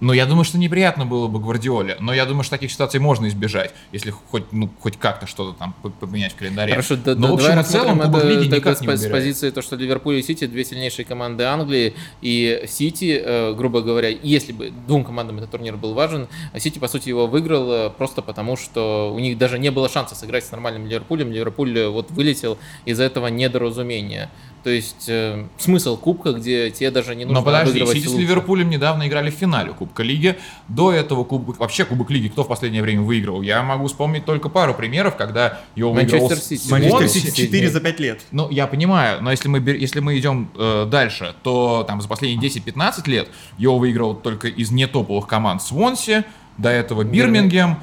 Ну, я думаю, что неприятно было бы Гвардиоле, но я думаю, что таких ситуаций можно избежать, если хоть, ну, хоть как-то что-то там поменять в календаре. Хорошо, да, но, да, в общем давай и целом, это Лиги только никак с, не с позиции, то, что Ливерпуль и Сити две сильнейшие команды Англии, и Сити, э, грубо говоря, если бы двум командам этот турнир был важен, а Сити, по сути, его выиграл э, просто потому, что у них даже не было шанса сыграть с нормальным Ливерпулем. Ливерпуль э, вот вылетел из-за этого недоразумения. То есть э, смысл Кубка, где тебе даже не нужно Но подожди, Сити с. Ливерпулем недавно играли в финале Кубка Лиги. До этого Кубок, вообще Кубок Лиги кто в последнее время выиграл? Я могу вспомнить только пару примеров, когда его выиграл Манчестер с- Сити. Манчестер Свонси. Сити 4 за 5 лет. Ну, я понимаю, но если мы, если мы идем э, дальше, то там за последние 10-15 лет его выиграл только из нетоповых команд Свонси, до этого Бирмингем,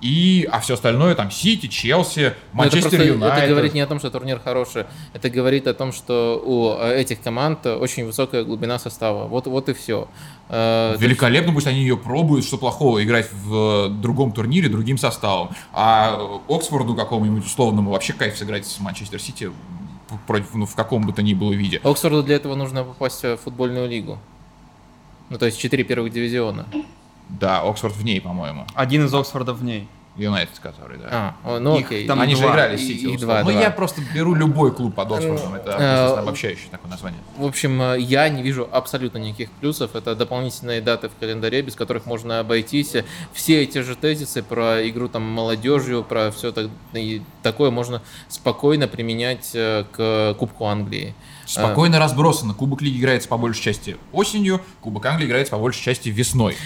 и, а все остальное там Сити, Челси, это Манчестер Юнайтед. Это говорит не о том, что турнир хороший, это говорит о том, что у э, этих команд очень высокая глубина состава. Вот, вот и все. Великолепно, пусть они ее пробуют, что плохого играть в э, другом турнире другим составом. А э, Оксфорду какому-нибудь условному вообще кайф сыграть с Манчестер Сити против, ну, в каком бы то ни было виде. Оксфорду для этого нужно попасть в футбольную лигу. Ну, то есть четыре первых дивизиона. Да, Оксфорд в ней, по-моему. Один из Оксфордов в ней. Юнайтед, который, да. А, ну Их окей. там Они же два. играли с Сити. два, Ну, два. я просто беру любой клуб под Оксфордом. Это Э, обобщающее такое название. В общем, э, я не вижу абсолютно никаких плюсов. Это дополнительные даты в календаре, без которых можно обойтись. Все эти же тезисы про игру там молодежью, про все так, и такое можно спокойно применять э, к Кубку Англии. Спокойно разбросано. Кубок Лиги играется по большей части осенью, Кубок Англии играется по большей части весной.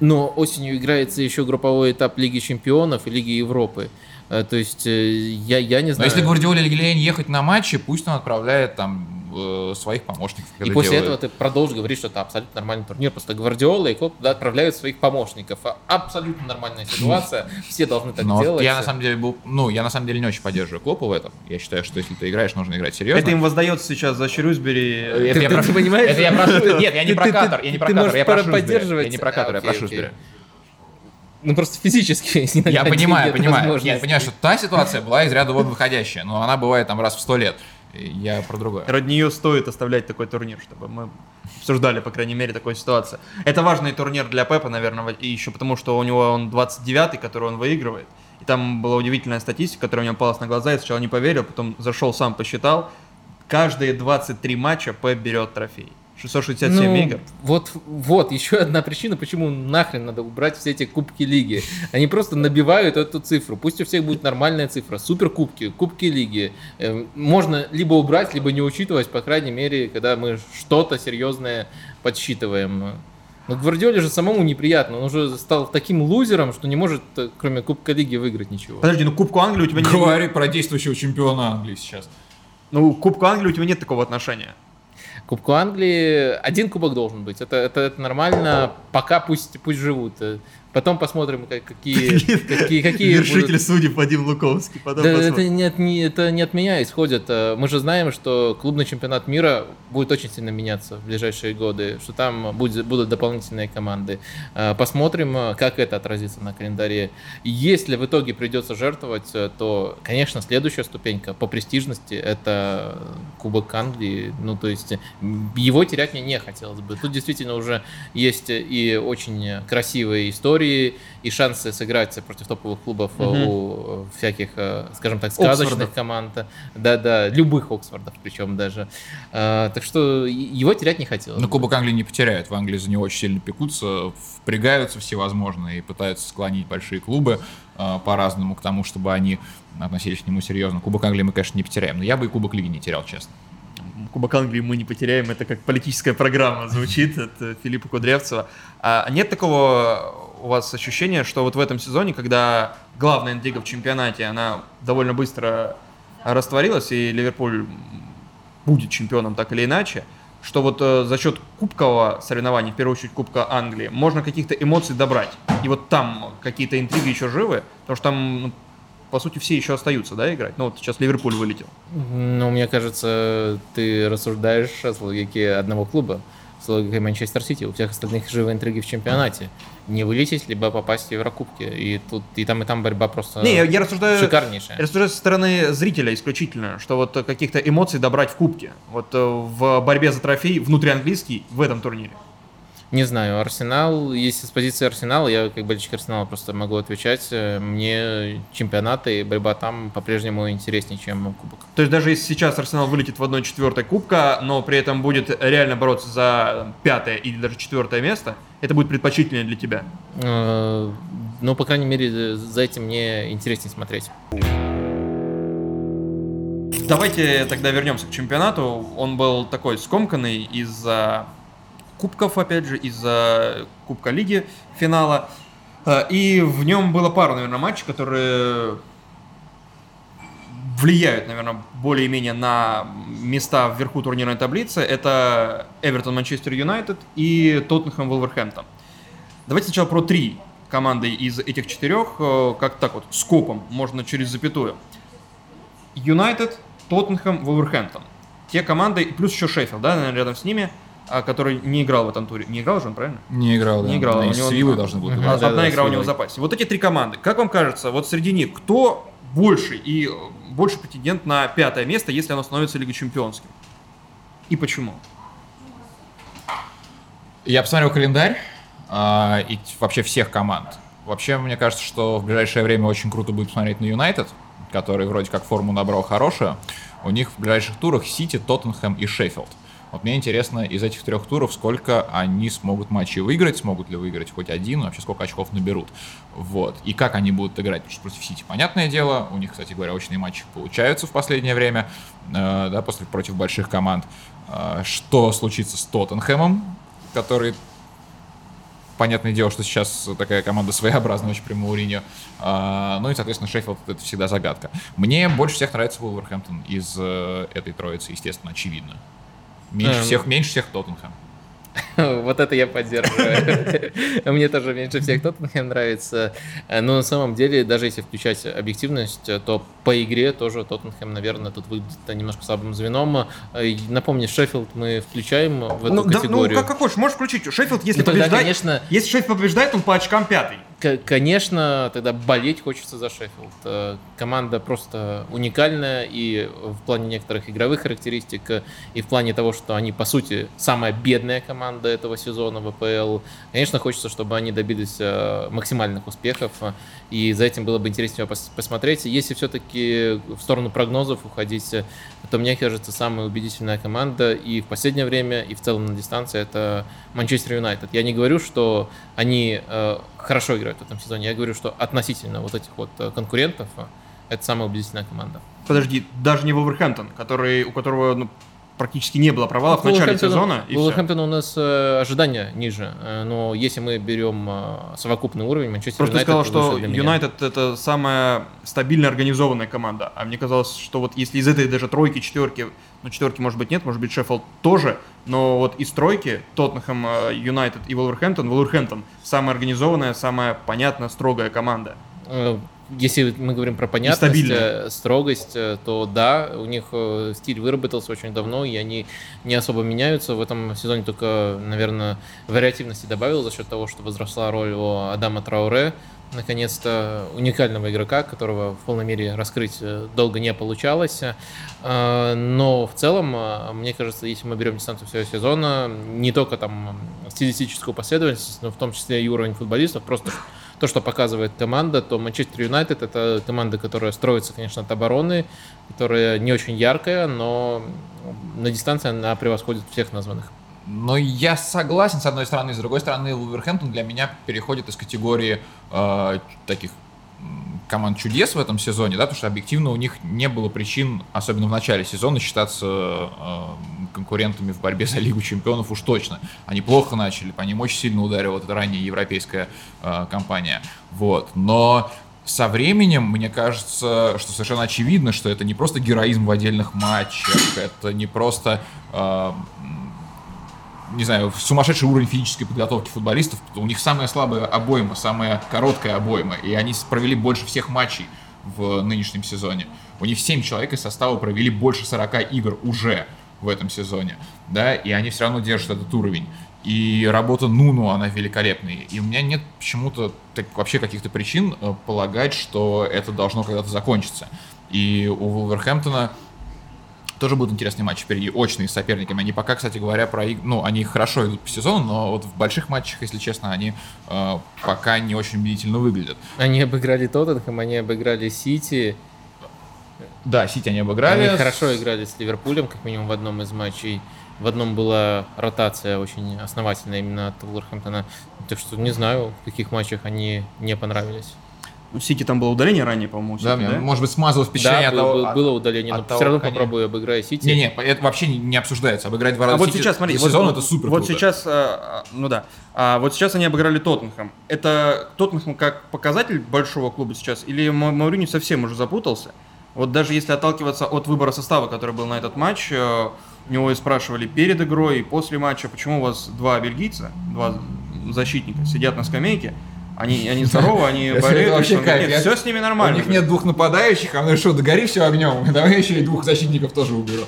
Но осенью играется еще групповой этап Лиги Чемпионов и Лиги Европы. Э, То есть э, я, я не Но знаю. если Гвардиоле или лень ехать на матчи, пусть он отправляет там э, своих помощников. И после делает. этого ты продолжишь говорить, что это абсолютно нормальный турнир. Просто Гвардиола и Клоп отправляют своих помощников. А Абсолютно нормальная ситуация. Все должны так Но делать. я на самом деле был, ну, я на самом деле не очень поддерживаю Клопа в этом. Я считаю, что если ты играешь, нужно играть серьезно. Это им воздается сейчас за Шрюсбери. Это Ты- я ты- прошу- понимаешь? Это я прошу. Нет, я не Ты- про ты- Катар, я не ты про Катар, можешь я про пора Шрусбери. поддерживать- Я не про А, Катар, я про окей, окей. Шрусбери. Ну просто физически. Я понимаю, нет понимаю. Я понимаю, что та ситуация была из ряда вон выходящая, но она бывает там раз в сто лет. Я про другое. Нее стоит оставлять такой турнир, чтобы мы обсуждали, по крайней мере, такую ситуацию. Это важный турнир для Пепа, наверное, и еще потому, что у него он 29-й, который он выигрывает. И там была удивительная статистика, которая мне попалась на глаза, я сначала не поверил, потом зашел сам, посчитал. Каждые 23 матча Пеп берет трофей. 667 Ну, игр. Вот, вот, еще одна причина, почему нахрен надо убрать все эти кубки лиги. Они просто набивают эту цифру. Пусть у всех будет нормальная цифра. Суперкубки, кубки лиги. Эм, Можно либо убрать, либо не учитывать, по крайней мере, когда мы что-то серьезное подсчитываем. Но Гвардиоле же самому неприятно. Он уже стал таким лузером, что не может, э, кроме Кубка Лиги, выиграть ничего. Подожди, ну Кубку Англии у тебя нет... Говори про действующего чемпиона Англии сейчас. Ну, Кубку Англии у тебя нет такого отношения. Кубку Англии один кубок должен быть. Это, это, это нормально. Пока пусть, пусть живут. Потом посмотрим, как- какие, какие, какие Вершитель будут- судеб Вадим Луковский. Потом Да, посмотрим. это, не от, не- это не от меня исходит. Э, Мы же знаем, что клубный чемпионат мира будет очень сильно меняться в ближайшие годы, что там будет, будут дополнительные команды. Э, Посмотрим, как это отразится на календаре. Если в итоге придется жертвовать, то, конечно, следующая ступенька по престижности это Кубок Англии. Ну, то есть его терять мне не хотелось бы. Тут действительно уже есть и очень красивые истории, и шансы сыграть против топовых клубов э, Мгм. у всяких, э, скажем так, сказочных Оксфордов. команд. Да-да, любых Оксфордов причем даже. А, Так что его терять не хотелось. Но. Кубок Англии не потеряют. В Англии за него очень сильно пекутся, впрягаются всевозможные и пытаются склонить большие клубы э, по-разному к тому, чтобы они относились к нему серьезно. Кубок Англии мы, конечно, не потеряем. Но я бы и Кубок Лиги не терял, честно. Кубок Англии мы не потеряем, это как политическая программа звучит от э, Филиппа Кудрявцева. А нет такого у вас ощущения, что вот в этом сезоне, когда главная интрига в чемпионате, она довольно быстро растворилась, и Ливерпуль будет чемпионом так или иначе, что вот э, за счет кубкового соревнования, в первую очередь Кубка Англии, можно каких-то эмоций добрать. И вот там какие-то интриги еще живы, потому что там, ну, по сути, все еще остаются, да, играть. Ну вот сейчас Ливерпуль вылетел. Ну, мне кажется, ты рассуждаешь с логики одного клуба, с логикой Манчестер Сити. У всех остальных живы интриги в чемпионате. Не вылететь, либо попасть в Еврокубки. И тут и там, и там борьба просто Не, я, рассуждаю... шикарнейшая. Я рассуждаю со стороны зрителя исключительно, что вот каких-то эмоций добрать в кубке. Вот э, в борьбе за трофей внутрианглийский в этом турнире. Не знаю, Арсенал, если с позиции Арсенала, я как болельщик Арсенала просто могу отвечать, э, мне чемпионаты и борьба там по-прежнему интереснее, чем Кубок. То есть даже если сейчас Арсенал вылетит в 1-4 кубка, но при этом будет реально бороться за пятое или даже четвертое место, это будет предпочтительнее для тебя. Э, Ну, по крайней мере, за этим мне интереснее смотреть. Давайте тогда вернемся к чемпионату. Он был такой скомканный из-за кубков, опять же, из-за Кубка Лиги финала. Э, И в нем было пару, наверное, матчей, которые влияют, наверное, более-менее на места вверху турнирной таблицы. Это Эвертон, Манчестер Юнайтед и Тоттенхэм, Вулверхэмптон. Давайте сначала про три команды из этих четырех, э, как так вот, скопом, можно через запятую. Юнайтед, Тоттенхэм, Вулверхэмптон. Те команды, плюс еще Шеффилд, да, наверное, рядом с ними, который не играл в этом туре. Не играл же он, правильно? Не играл, да. Не играл, Они у с него- Севиллой должны будут играть. да, Одна да, игра у с него в Виллой. запасе. Вот эти три команды, как вам кажется, вот среди них, кто больше и э, больше претендент на пятое место, если оно становится Лигой Чемпионским? И почему? Я посмотрел календарь а, и вообще всех команд. Вообще, мне кажется, что в ближайшее время очень круто будет посмотреть на Юнайтед, который вроде как форму набрал хорошую. У них в ближайших турах Сити, Тоттенхэм и Шеффилд. Вот мне интересно из этих трех туров, сколько они смогут матчей выиграть, смогут ли выиграть хоть один, вообще сколько очков наберут. Вот. И как они будут играть, потому что против Сити, понятное дело, у них, кстати говоря, очные матчи получаются в последнее время, э, да, после, против больших команд. Э, что случится с Тоттенхэмом, который понятное дело, что сейчас такая команда своеобразная очень при Мауриньо. А, ну и, соответственно, Шеффилд — это всегда загадка. Мне больше всех нравится Вулверхэмптон из э, этой троицы, естественно, очевидно. Меньше Эм. всех, меньше всех Тоттенхэм. Вот это я поддерживаю. Мне тоже меньше всех Тоттенхэм нравится. Но на самом деле, даже если включать объективность, то по игре тоже Тоттенхэм, наверное, тут выглядит немножко слабым звеном. И Напомню, Шеффилд мы включаем в эту Ну, да, ну категорию. как, как хочешь, можешь включить. Шеффилд, если Ну, тогда, побеждает, конечно, если Шеффилд побеждает, он по очкам пятый. Конечно, тогда болеть хочется за Шеффилд. Э, Команда просто уникальная и в плане некоторых игровых характеристик, э, и в плане того, что они, по сути, самая бедная команда этого сезона в АПЛ. Конечно, хочется, чтобы они добились э, максимальных успехов, и за этим было бы интереснее пос- посмотреть. Если все-таки в сторону прогнозов уходить, то, мне кажется, самая убедительная команда и в последнее время, и в целом на дистанции это Манчестер Юнайтед. Я не говорю, что они хорошо играют в этом сезоне, я говорю, что относительно вот этих вот э, конкурентов э, это самая убедительная команда. Подожди, даже не Вулверхэмптон, который, у которого ну, практически не было провалов в начале Вулверхэмптону- сезона. и всё. Вулверхэмптону у нас э, ожидания ниже, э, но если мы берем э, совокупный уровень, Манчестер Просто Юнайтед сказал, что. Юнайтед это самая стабильно организованная команда. А мне казалось, что вот если из этой даже тройки, четверки, ну четверки может быть нет, может быть Шеффилд тоже, но вот из тройки Тоттенхэм, э, Юнайтед и Вулверхэмптон, Вулверхэмптон самая организованная, самая понятная, строгая команда. Если мы говорим про понятность, э, строгость, э, то да, у них э, стиль выработался очень давно, и они не особо меняются. В этом сезоне только, наверное, вариативности добавил за счет того, что возросла роль у Адама Трауре, наконец-то уникального игрока, которого в полной мере раскрыть долго не получалось. Но в целом, мне кажется, если мы берем дистанцию всего сезона, не только там стилистическую последовательность, но в том числе и уровень футболистов, просто то, что показывает команда, то Манчестер Юнайтед это команда, которая строится, конечно, от обороны, которая не очень яркая, но на дистанции она превосходит всех названных. Но я согласен, с одной стороны, с другой стороны, Вулверхэмптон для меня переходит из категории э, таких команд чудес в этом сезоне, да, потому что объективно у них не было причин, особенно в начале сезона, считаться э, конкурентами в борьбе за Лигу Чемпионов уж точно. Они плохо начали, по ним очень сильно ударила вот эта ранняя европейская э, компания. Вот. Но со временем, мне кажется, что совершенно очевидно, что это не просто героизм в отдельных матчах, это не просто э, не знаю, сумасшедший уровень физической подготовки футболистов. У них самая слабая обойма, самая короткая обойма. И они провели больше всех матчей в нынешнем сезоне. У них 7 человек из состава провели больше 40 игр уже в этом сезоне. Да, и они все равно держат этот уровень. И работа Нуну, она великолепная. И у меня нет почему-то так, вообще каких-то причин э, полагать, что это должно когда-то закончиться. И у Вулверхэмптона тоже будут интересные матчи впереди, очные с соперниками. Они пока, кстати говоря, про ну, они хорошо идут по сезону, но вот в больших матчах, если честно, они э, пока не очень убедительно выглядят. Они обыграли Тоттенхэм, они обыграли Сити, Да, Сити они обыграли. они хорошо играли с Ливерпулем, как минимум в одном из матчей. В одном была ротация очень основательная именно от Вулверхэмптона. Так что не знаю, в каких матчах они не понравились. У Сити там было удаление ранее, по-моему, Да, Сити, мне, да? может быть, смазывал впечатление да, от был- того... было удаление, от но того, все равно они- попробую обыграя Сити. Не-не, это вообще не, не обсуждается. Обыграть два раза А вот Сити сейчас, смотри, вот, сезон вот- это супер Вот круто. сейчас, а, а, ну да, а вот сейчас они обыграли Тоттенхэм. Это Тоттенхэм как показатель большого клуба сейчас, или Ма- Мауриньо совсем уже запутался? Вот даже если отталкиваться от выбора состава, который был на этот матч, э, у него и спрашивали перед игрой и после матча, почему у вас два бельгийца, два защитника сидят на скамейке, они, они здоровы, они болеют, вообще кайф. нет, все с ними У нормально. них нет двух нападающих, а ну что, догори все огнем. Давай еще и двух защитников тоже уберу.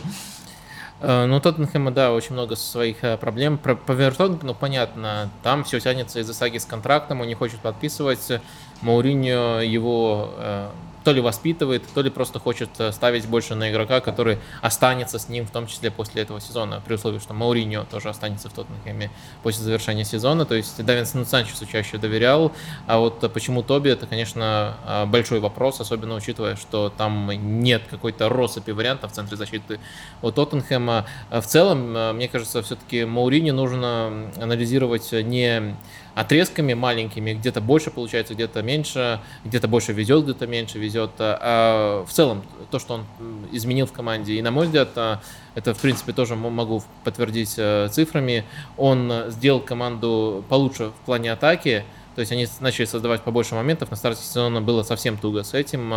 Э, Ну, Тоттенхэма, да, очень много своих э, проблем. Про по ну, понятно, там все тянется из-за саги с контрактом, он не хочет подписывать. Мауриньо его э, то ли воспитывает, то ли просто хочет э, ставить больше на игрока, который останется с ним, в том числе после этого сезона, при условии, что Мауриньо тоже останется в Тоттенхэме после завершения сезона. То есть Давинсон Санчесу чаще доверял, а вот почему Тоби, это, конечно, э, большой вопрос, особенно учитывая, что там нет какой-то россыпи вариантов в центре защиты у Тоттенхэма. В целом, мне кажется, все-таки Мауриньо нужно анализировать не отрезками маленькими, где-то больше получается, где-то меньше, где-то больше везет, где-то меньше везет. А в целом, то, что он изменил в команде, и на мой взгляд, а, это, в принципе, тоже могу подтвердить э, цифрами, он сделал команду получше в плане атаки, то есть они начали создавать побольше моментов. На старте сезона было совсем туго с этим.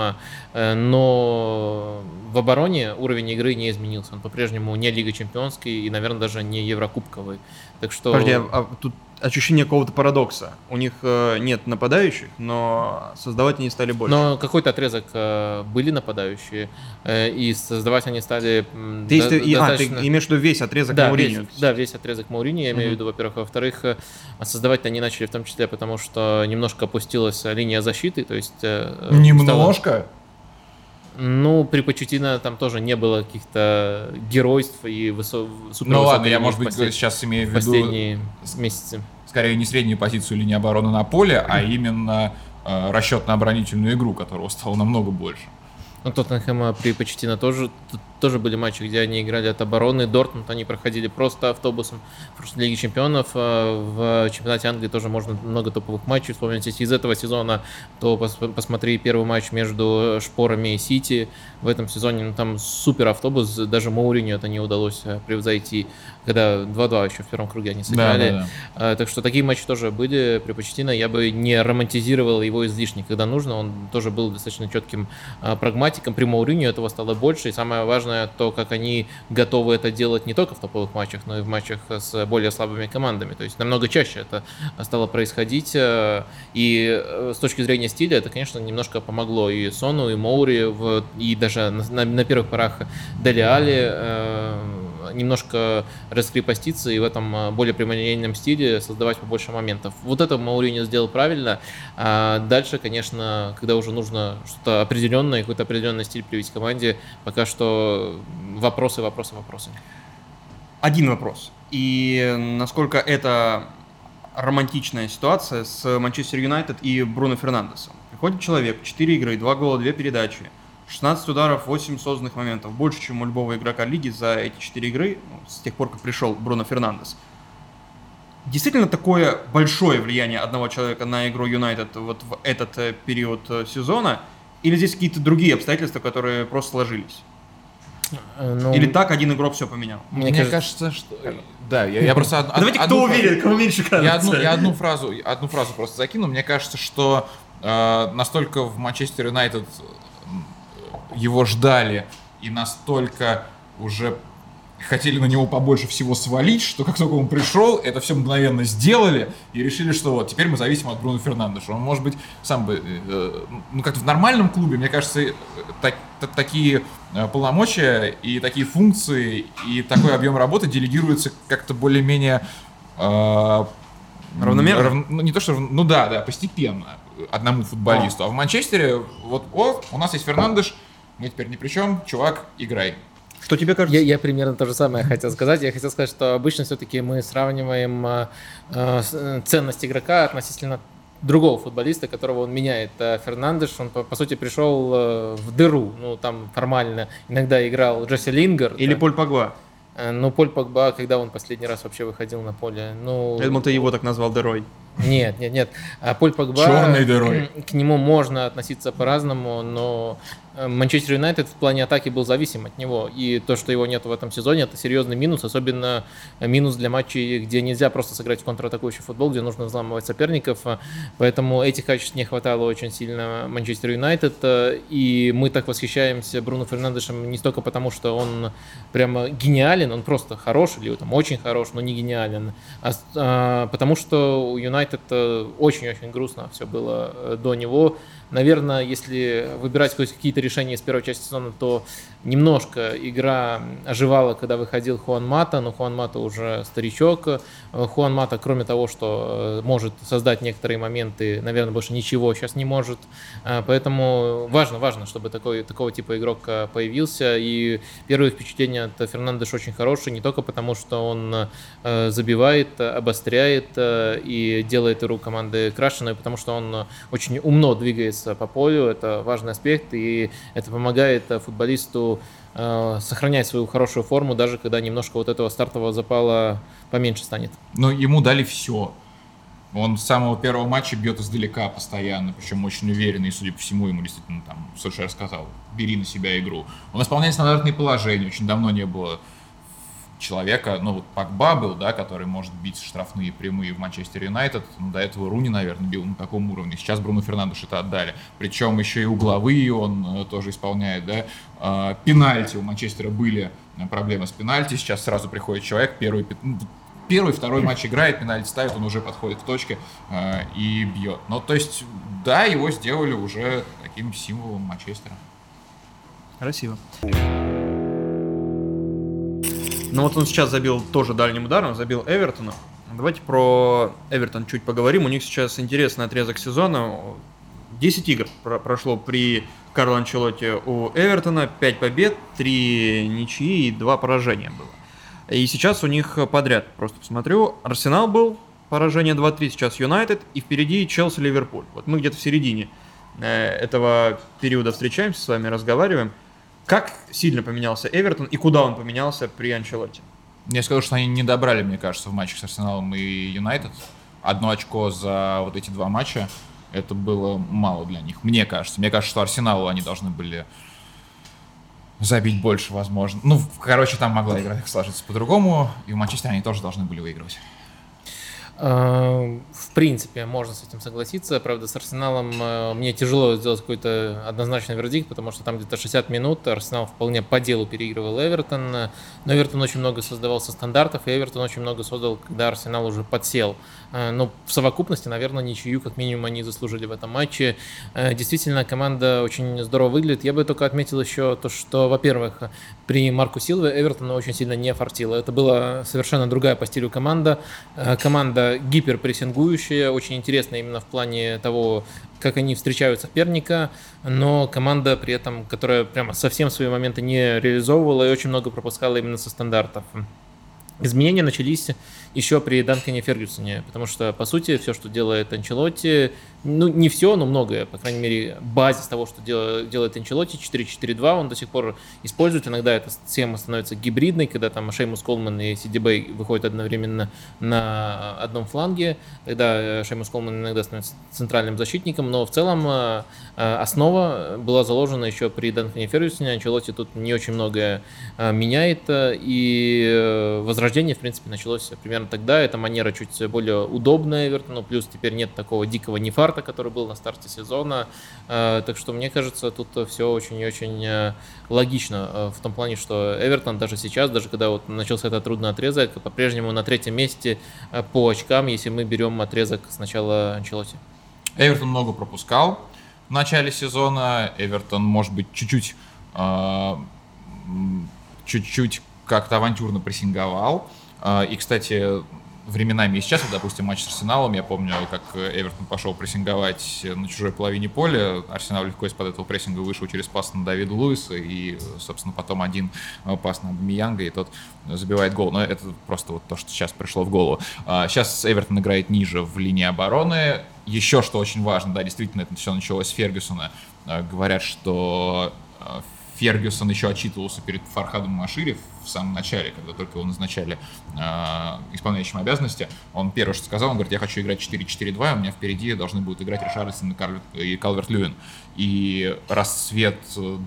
Э, но в обороне уровень игры не изменился. Он по-прежнему не Лига Чемпионский и, наверное, даже не Еврокубковый. Так что... Подожди, а, а тут ощущение какого-то парадокса. У них э, нет нападающих, но создавать они стали больше. Но какой-то отрезок э, были нападающие, э, и создавать они стали ты, до, ты, достаточно... А, ты имеешь в виду весь отрезок да, Мауриньо? Весь, да, весь отрезок Мауриньо, я имею в виду, во-первых. Во-вторых, э, создавать они начали в том числе потому, что немножко опустилась линия защиты, то есть... Э, немножко? Стало... Ну, при Почетино там тоже не было каких-то геройств и высо... супер Ну ладно, я, может быть, послед... сейчас имею в виду... Последние месяцы. Скорее, не среднюю позицию линии обороны на поле, а именно э, расчет на оборонительную игру, которого стало намного больше. Ну, Тоттенхэма при Почетино тоже тоже были матчи, где они играли от обороны. Дортмунд они проходили просто автобусом в Лиге Чемпионов. А в чемпионате Англии тоже можно много топовых матчей вспомнить. Если из этого сезона, то посмотри первый матч между Шпорами и Сити. В этом сезоне ну, там супер автобус. Даже Мауриню это не удалось э, превзойти, когда 2-2 еще в первом круге они сыграли. Да, да, да. Так что такие матчи тоже были при Почтино. Я бы не романтизировал его излишне, когда нужно. Он тоже был достаточно четким прагматиком. При Мауриню этого стало больше. И самое важное, важно то, как они готовы это делать не только в топовых матчах, но и в матчах с более слабыми командами. То есть намного чаще это стало происходить. Э, и э, с точки зрения стиля это, конечно, немножко помогло и Сону, и Моури, и даже на, первых порах Дели Али э, немножко раскрепоститься и в этом более прямолинейном стиле создавать побольше моментов. Вот это Мауриньо сделал правильно. А дальше, конечно, когда уже нужно что-то определенное, какой-то определенный стиль привить команде, пока что вопросы, вопросы, вопросы. Один вопрос. И насколько это романтичная ситуация с Манчестер Юнайтед и Бруно Фернандесом. Приходит человек, 4 игры, 2 гола, 2 передачи, 16 ударов, 8 созданных моментов. Больше, чем у любого игрока лиги за эти 4 игры, ну, с тех пор, как пришел Бруно Фернандес. Действительно такое большое влияние одного человека на игру Юнайтед вот в этот э, период э, сезона? Или здесь какие-то другие обстоятельства, которые просто сложились? Э, ну, Или так один игрок все поменял? Мне, мне кажется, что... Да, я, я просто... Од, Давайте, одну кто уверен, кому меньше кажется. Я одну, я одну фразу, одну фразу просто закину. Мне кажется, что э, настолько в Манчестер Юнайтед его ждали и настолько уже хотели на него побольше всего свалить, что как только он пришел, это все мгновенно сделали и решили, что вот теперь мы зависим от Бруно Фернандеша. Он, может быть, сам бы, э, ну как-то в нормальном клубе, мне кажется, э, так, так, такие э, полномочия и такие функции и такой объем работы делегируются как-то более-менее э, равномерно. Рав, ну, не то что, ну да, да, постепенно одному футболисту. А, а в Манчестере вот, о, у нас есть Фернандеш, мы теперь ни при чем, чувак, играй. Что тебе кажется? Я, я примерно то же самое хотел сказать. Я хотел сказать, что обычно все-таки мы сравниваем э, э, ценность игрока относительно другого футболиста, которого он меняет. А Фернандеш, он, по, по сути, пришел э, в дыру. Ну, там формально иногда играл Джесси Лингер. Или да. Поль Погба. Э, ну, Поль Погба, когда он последний раз вообще выходил на поле? Ну, думал, ты его так назвал дырой. Нет, нет, нет. А Поль Погба... Черной дырой. К нему можно относиться по-разному, но Манчестер Юнайтед в плане атаки был зависим от него. И то, что его нет в этом сезоне, это серьезный минус, особенно минус для матчей, где нельзя просто сыграть в контратакующий футбол, где нужно взламывать соперников. Поэтому этих качеств не хватало очень сильно Манчестер Юнайтед. И мы так восхищаемся Бруно Фернандешем не столько потому, что он прямо гениален, он просто хорош или там очень хорош, но не гениален, а, а потому что у Юнайтед очень-очень грустно все было до него. Наверное, если выбирать какие-то решения из первой части сезона, то немножко игра оживала, когда выходил Хуан Мата, но Хуан Мата уже старичок. Хуан Мата, кроме того, что э, может создать некоторые моменты, наверное, больше ничего сейчас не может. Э, поэтому важно, важно, чтобы такой, такого типа игрок э, появился. И первое впечатление от Фернандеш очень хорошее, не только потому, что он забивает, обостряет и делает игру команды краше, но и потому, что он очень умно двигается по полю. Это важный аспект, и это помогает футболисту э, сохранять свою хорошую форму, даже когда немножко вот этого стартового запала поменьше станет. Но ему дали все. Он с самого первого матча бьет издалека постоянно, причем очень уверенно, и, судя по всему, ему действительно там, Сульшер сказал, бери на себя игру. Он исполняет стандартные положения, очень давно не было человека, ну вот Пакба был, да, который может бить штрафные прямые в Манчестер Юнайтед, ну, до этого Руни, наверное, бил на таком уровне, сейчас Бруно Фернандеш это отдали, причем еще и угловые он э, тоже исполняет, да, э, пенальти у Манчестера были э, проблемы с пенальти, сейчас сразу приходит человек, первый, ну, первый, второй матч играет, пенальти ставит, он уже подходит к точке э, и бьет. Ну, то есть, да, его сделали уже таким символом Манчестера. Красиво. Ну вот он сейчас забил тоже дальним ударом, забил Эвертона. Давайте про Эвертон чуть поговорим. У них сейчас интересный отрезок сезона. 10 игр прошло при Карло Анчелотте у Эвертона, 5 побед, 3 ничьи и 2 поражения было. И сейчас у них подряд, просто посмотрю, Арсенал был, поражение 2-3, сейчас Юнайтед, и впереди Челси-Ливерпуль. Вот мы где-то в середине э, этого периода встречаемся с вами, разговариваем – как сильно поменялся Эвертон и куда он поменялся при Анчелотте? Я скажу, что они не добрали, мне кажется, в матчах с Арсеналом и Юнайтед. Одно очко за вот эти два матча, это было мало для них, мне кажется. Мне кажется, что Арсеналу они должны были забить больше, возможно. Ну, короче, там могла игра сложиться по-другому, и в Манчестере они тоже должны были выигрывать. Э, принципе, можно с этим согласиться. Правда, с Арсеналом э, мне тяжело сделать какой-то однозначный вердикт, потому что там где-то 60 минут Арсенал вполне по делу переигрывал Эвертон. Но Эвертон очень много создавал со стандартов, и Эвертон очень много создал, когда Арсенал уже подсел. Э, но в совокупности, наверное, ничью как минимум они заслужили в этом матче. Действительно, команда очень здорово выглядит. Я бы только отметил еще то, что, во-первых, при Марку Силве Эвертона очень сильно не фартило. Это была совершенно другая по стилю команда. Команда гиперпрессингующая, очень интересная именно в плане того, как они встречают соперника, но команда при этом, которая прямо совсем свои моменты не реализовывала и очень много пропускала именно со стандартов. Изменения начались еще при Данкане Фергюсоне, потому что, по сути, все, что делает Анчелотти, ну, не все, но многое, по крайней мере, базис того, что делает, делает Анчелотти, 4-4-2, он до сих пор использует. Иногда эта схема становится гибридной, когда там Шеймус Колман и Сиди Бэй выходят одновременно на одном фланге, тогда Шеймус Колман иногда становится центральным защитником, но в целом э, э, основа была заложена еще при Данкане Фергюсоне, Анчелотти тут не очень многое э, меняет, и возрождение, в принципе, началось примерно наверное, тогда эта манера чуть более удобная Эвертону, плюс теперь нет такого дикого нефарта, который был на старте сезона. Э, так что, мне кажется, тут все очень и очень э, логично э, в том плане, что Эвертон даже сейчас, даже когда вот начался этот трудный отрезок, по-прежнему на третьем месте по очкам, если мы берем отрезок с начала Анчелоти. Эвертон много пропускал в начале сезона. Эвертон, может быть, чуть-чуть чуть-чуть как-то авантюрно прессинговал. А, и, кстати, временами и сейчас, допустим, матч с Арсеналом, я помню, как Эвертон пошел прессинговать на чужой половине поля, Арсенал легко из-под этого прессинга вышел через пас на Давида Луиса, и, собственно, потом один пас на Бамиянга, и тот забивает гол. Но это просто вот то, что сейчас пришло в голову. Сейчас а, Эвертон играет ниже в линии обороны. Еще что очень важно, да, действительно, это все началось с Фергюсона. А, говорят, что Фергюсон еще отчитывался перед Фархадом Машири в самом начале, когда только его назначали э, исполняющим обязанности. Он первое, что сказал, он говорит, я хочу играть 4-4-2, у меня впереди должны будут играть Ришарлисон и Калверт Льюин. И расцвет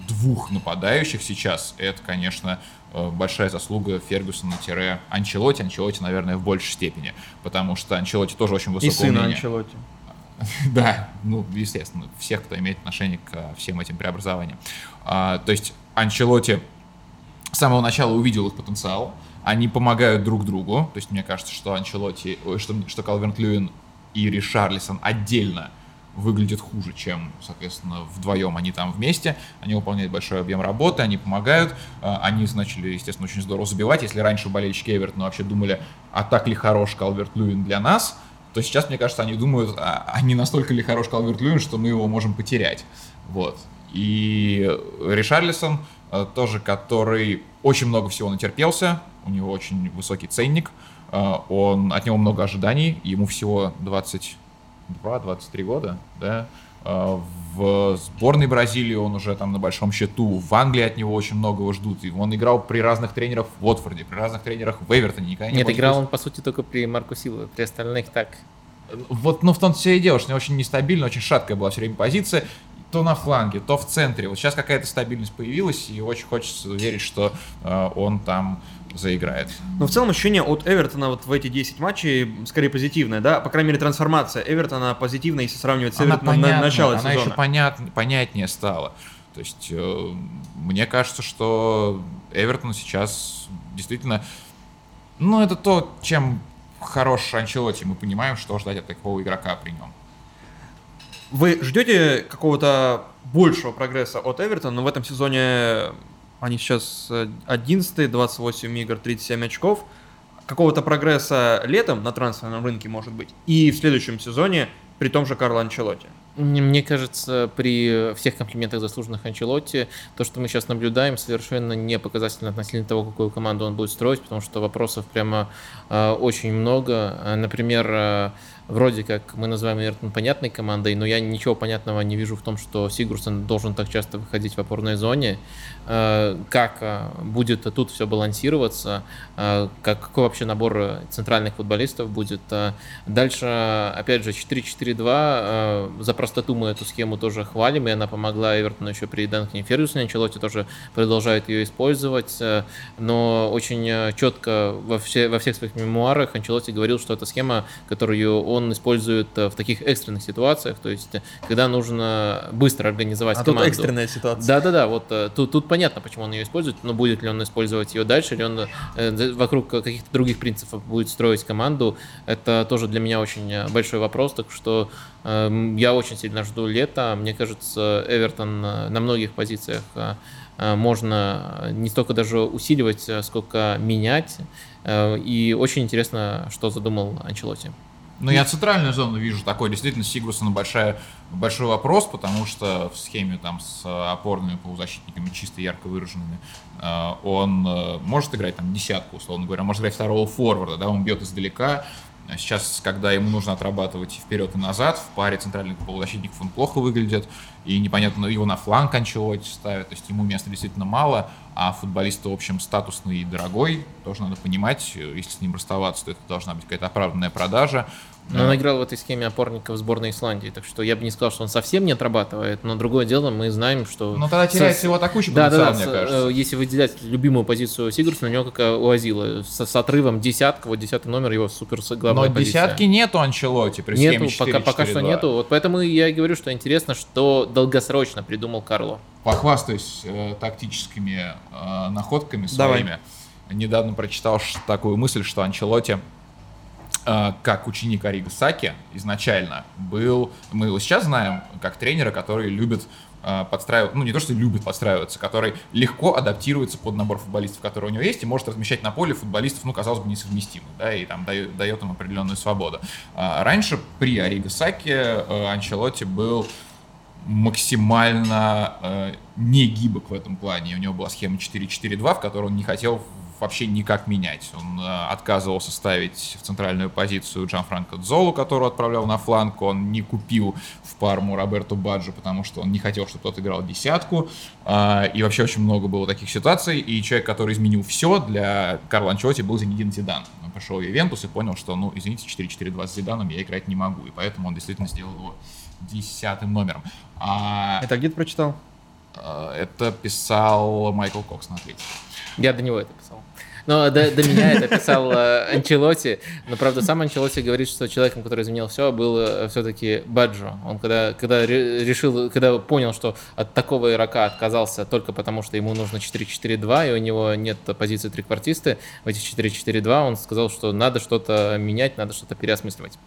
двух нападающих сейчас, это, конечно, э, большая заслуга Фергюсона-Анчелоти. Анчелоти, наверное, в большей степени, потому что Анчелоти тоже очень высокого И сына Анчелоти. Да, ну, естественно, всех, кто имеет отношение к всем этим преобразованиям. А, то есть Анчелоти с самого начала увидел их потенциал, они помогают друг другу, то есть мне кажется, что Анчелоти, что, что Калверн Клюин и Ришарлисон отдельно выглядит хуже, чем, соответственно, вдвоем они там вместе. Они выполняют большой объем работы, они помогают. А, они начали, естественно, очень здорово забивать. Если раньше болельщики Эвертона вообще думали, а так ли хорош Калверт Льюин для нас, то сейчас, мне кажется, они думают, а, а не настолько ли хорош Калверт Льюин, что мы его можем потерять. Вот. И Ришарлисон э, тоже, который очень много всего натерпелся, у него очень высокий ценник, э, он, от него много ожиданий, ему всего 22-23 года, да, э, в сборной Бразилии он уже там на большом счету, в Англии от него очень много его ждут, и он играл при разных тренерах в Уотфорде, при разных тренерах в Эвертоне, никогда не Нет, играл он, по сути, только при Марку Силове, при остальных так. Вот, ну, в том все и дело, что очень нестабильно, очень шаткая была все время позиция, то на фланге, то в центре. Вот сейчас какая-то стабильность появилась, и очень хочется верить, что э, он там заиграет. Но в целом ощущение от Эвертона вот в эти 10 матчей скорее позитивное, да? По крайней мере, трансформация Эвертона позитивная, если сравнивать с Эвертоном на начало она сезона. Она еще понят, понятнее стала. То есть э, мне кажется, что Эвертон сейчас действительно... Ну, это то, чем хорош Анчелоти. Мы понимаем, что ждать от такого игрока при нем. Вы ждете какого-то большего прогресса от Эвертона, но в этом сезоне они сейчас 11 28 игр, 37 очков. Какого-то прогресса летом на трансферном рынке может быть. И в следующем сезоне при том же Карло Анчелотти. Мне кажется, при всех комплиментах заслуженных Анчелотти, то, что мы сейчас наблюдаем, совершенно не показательно относительно того, какую команду он будет строить, потому что вопросов прямо э, очень много. Например, э, вроде как мы называем Эвертон понятной командой, но я ничего понятного не вижу в том, что Сигурсон должен так часто выходить в опорной зоне. Э, как э, будет тут все балансироваться, э, как, какой вообще набор центральных футболистов будет. Дальше, опять же, 4-4-2. За простоту мы эту схему тоже хвалим, и она помогла Эвертону еще при Данкине Фергюсоне. Анчелотти тоже продолжает ее использовать, но очень четко во, все, во всех своих мемуарах Анчелотти говорил, что это схема, которую он он использует э, в таких экстренных ситуациях, то есть э, когда нужно быстро организовать а команду. тут экстренная ситуация. Да-да-да, вот э, тут, тут понятно, почему он ее использует, но будет ли он использовать ее дальше, или он вокруг каких-то других принципов будет строить команду, это тоже для меня очень большой вопрос, так что э, я очень сильно жду лета, мне кажется, Эвертон на многих позициях можно не столько даже усиливать, сколько менять. И очень интересно, что задумал Анчелоти. Ну, я центральную зону вижу такой, действительно, Сигурсона большая, большой вопрос, потому что в схеме там с опорными полузащитниками, чисто ярко выраженными, э, он э, может играть там десятку, условно говоря, может играть второго форварда, да, он бьет издалека, Сейчас, когда ему нужно отрабатывать вперед, и назад, в паре центральных полузащитников он плохо выглядит, и непонятно, его на фланг Анчелоти ставят, то есть ему места действительно мало, а футболист, в общем, статусный и дорогой, тоже надо понимать, если с ним расставаться, то это должна быть какая-то оправданная продажа. Но он играл в этой схеме опорника в сборной Исландии, так что я бы не сказал, что он совсем не отрабатывает, но другое дело, мы знаем, что... Ну тогда теряется с... его атакующий да, потенциал, да, да, мне кажется. Э, если выделять любимую позицию Сигурсона, у него как у Азила, с, с отрывом десятка, вот десятый номер его супер главная Но позиция. десятки нету Анчелоти при нету, схеме 4, пока, пока что нету, вот поэтому я и говорю, что интересно, что долгосрочно придумал Карло. Похвастаюсь э, тактическими э, находками своими. Давай. Недавно прочитал такую мысль, что Анчелоти как ученик Арига Саки изначально был, мы его сейчас знаем как тренера, который любит э, подстраивать, ну не то, что любит подстраиваться, который легко адаптируется под набор футболистов, которые у него есть, и может размещать на поле футболистов, ну, казалось бы, несовместимых, да, и там дает, дает им определенную свободу. А раньше при Ариго Саке Анчелотти был максимально э, не гибок в этом плане. У него была схема 4-4-2, в которой он не хотел вообще никак менять. Он э, отказывался ставить в центральную позицию Джан Франко Дзолу, которого отправлял на фланг. Он не купил в Парму Роберту Баджо, потому что он не хотел, чтобы тот играл десятку. Э, и вообще очень много было таких ситуаций. И человек, который изменил все для Карла Анчелоти, был Зинедин Зидан. Он пошел в Ювентус и понял, что, ну, извините, 4-4-2 с Зиданом я играть не могу. И поэтому он действительно сделал его десятым номером. А... Это где ты прочитал? Э, это писал Майкл Кокс на Атлетике. Я до него это писал. Но до, до меня это писал э, Анчелоти. Но, правда, сам Анчелоти говорит, что человеком, который изменил все, был э, все-таки Баджо. Он когда, когда решил, когда понял, что от такого игрока отказался только потому, что ему нужно 4-4-2, и у него нет позиции триквартисты в эти 4-4-2, он сказал, что надо что-то менять, надо что-то переосмысливать.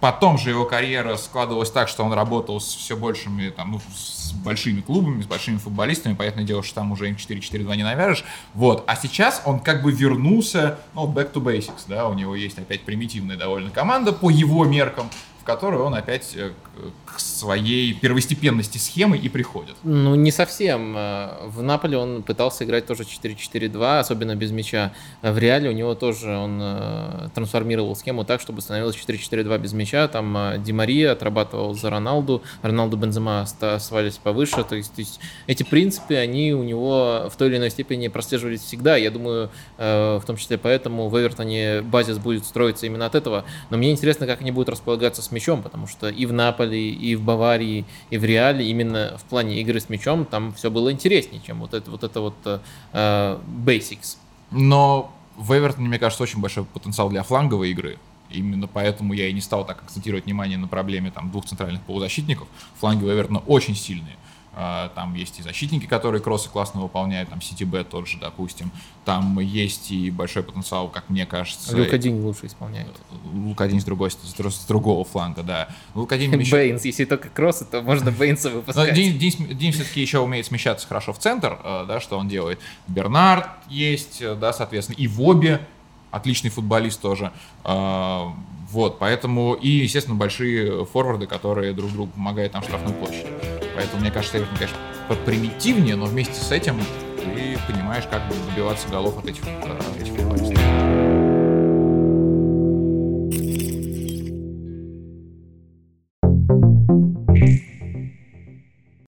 Потом же его карьера складывалась так, что он работал с все большими, там, ну, с большими клубами, с большими футболистами. Понятное дело, что там уже им 4-4-2 не навяжешь. Вот. А сейчас он как бы вернулся, ну, back to basics, да, у него есть опять примитивная довольно команда по его меркам в которую он опять э, к своей первостепенности схемы и приходит. Ну, не совсем. Э, в Наполе он пытался играть тоже 4-4-2, особенно без мяча. В Реале у него тоже он э, трансформировал схему так, чтобы становилось 4-4-2 без мяча. Там Ди Мария отрабатывал за Роналду, Роналду Бензема оставались повыше. То есть, то есть эти принципы, они у него в той или иной степени прослеживались всегда. Я думаю, в том числе поэтому в Эвертоне базис будет строиться именно от этого. Но мне интересно, как они будут располагаться с мячом, потому что и в Наполе, и в Баварии, и в Реале именно в плане игры с мячом там все было интереснее, чем вот это вот, это вот э, э, basics. Но в Эвертоне, мне кажется, очень большой потенциал для фланговой игры. Именно поэтому я и не стал так акцентировать внимание на проблеме там, двух центральных полузащитников. Фланги у Эвертона очень сильные. А, там есть и защитники, которые кроссы классно выполняют, там Б тот же, допустим. Там есть и большой потенциал, как мне кажется. Лукадинь лучше исполняет. Лукадинь с, другой, с другого фланга, да. Лукадинь еще... Бейнс, если только кроссы, то можно Бейнса выпускать. Дин, Дин, Дин все-таки еще умеет смещаться хорошо в центр, э, да, что он делает. Бернард есть, э, да, соответственно, и Воби, отличный футболист тоже. А, вот, поэтому, и, естественно, большие форварды, которые друг другу помогают там штрафную площадь. Поэтому, мне кажется, Эвертон, конечно, примитивнее, но вместе с этим ты понимаешь, как добиваться голов от этих, от этих футболистов.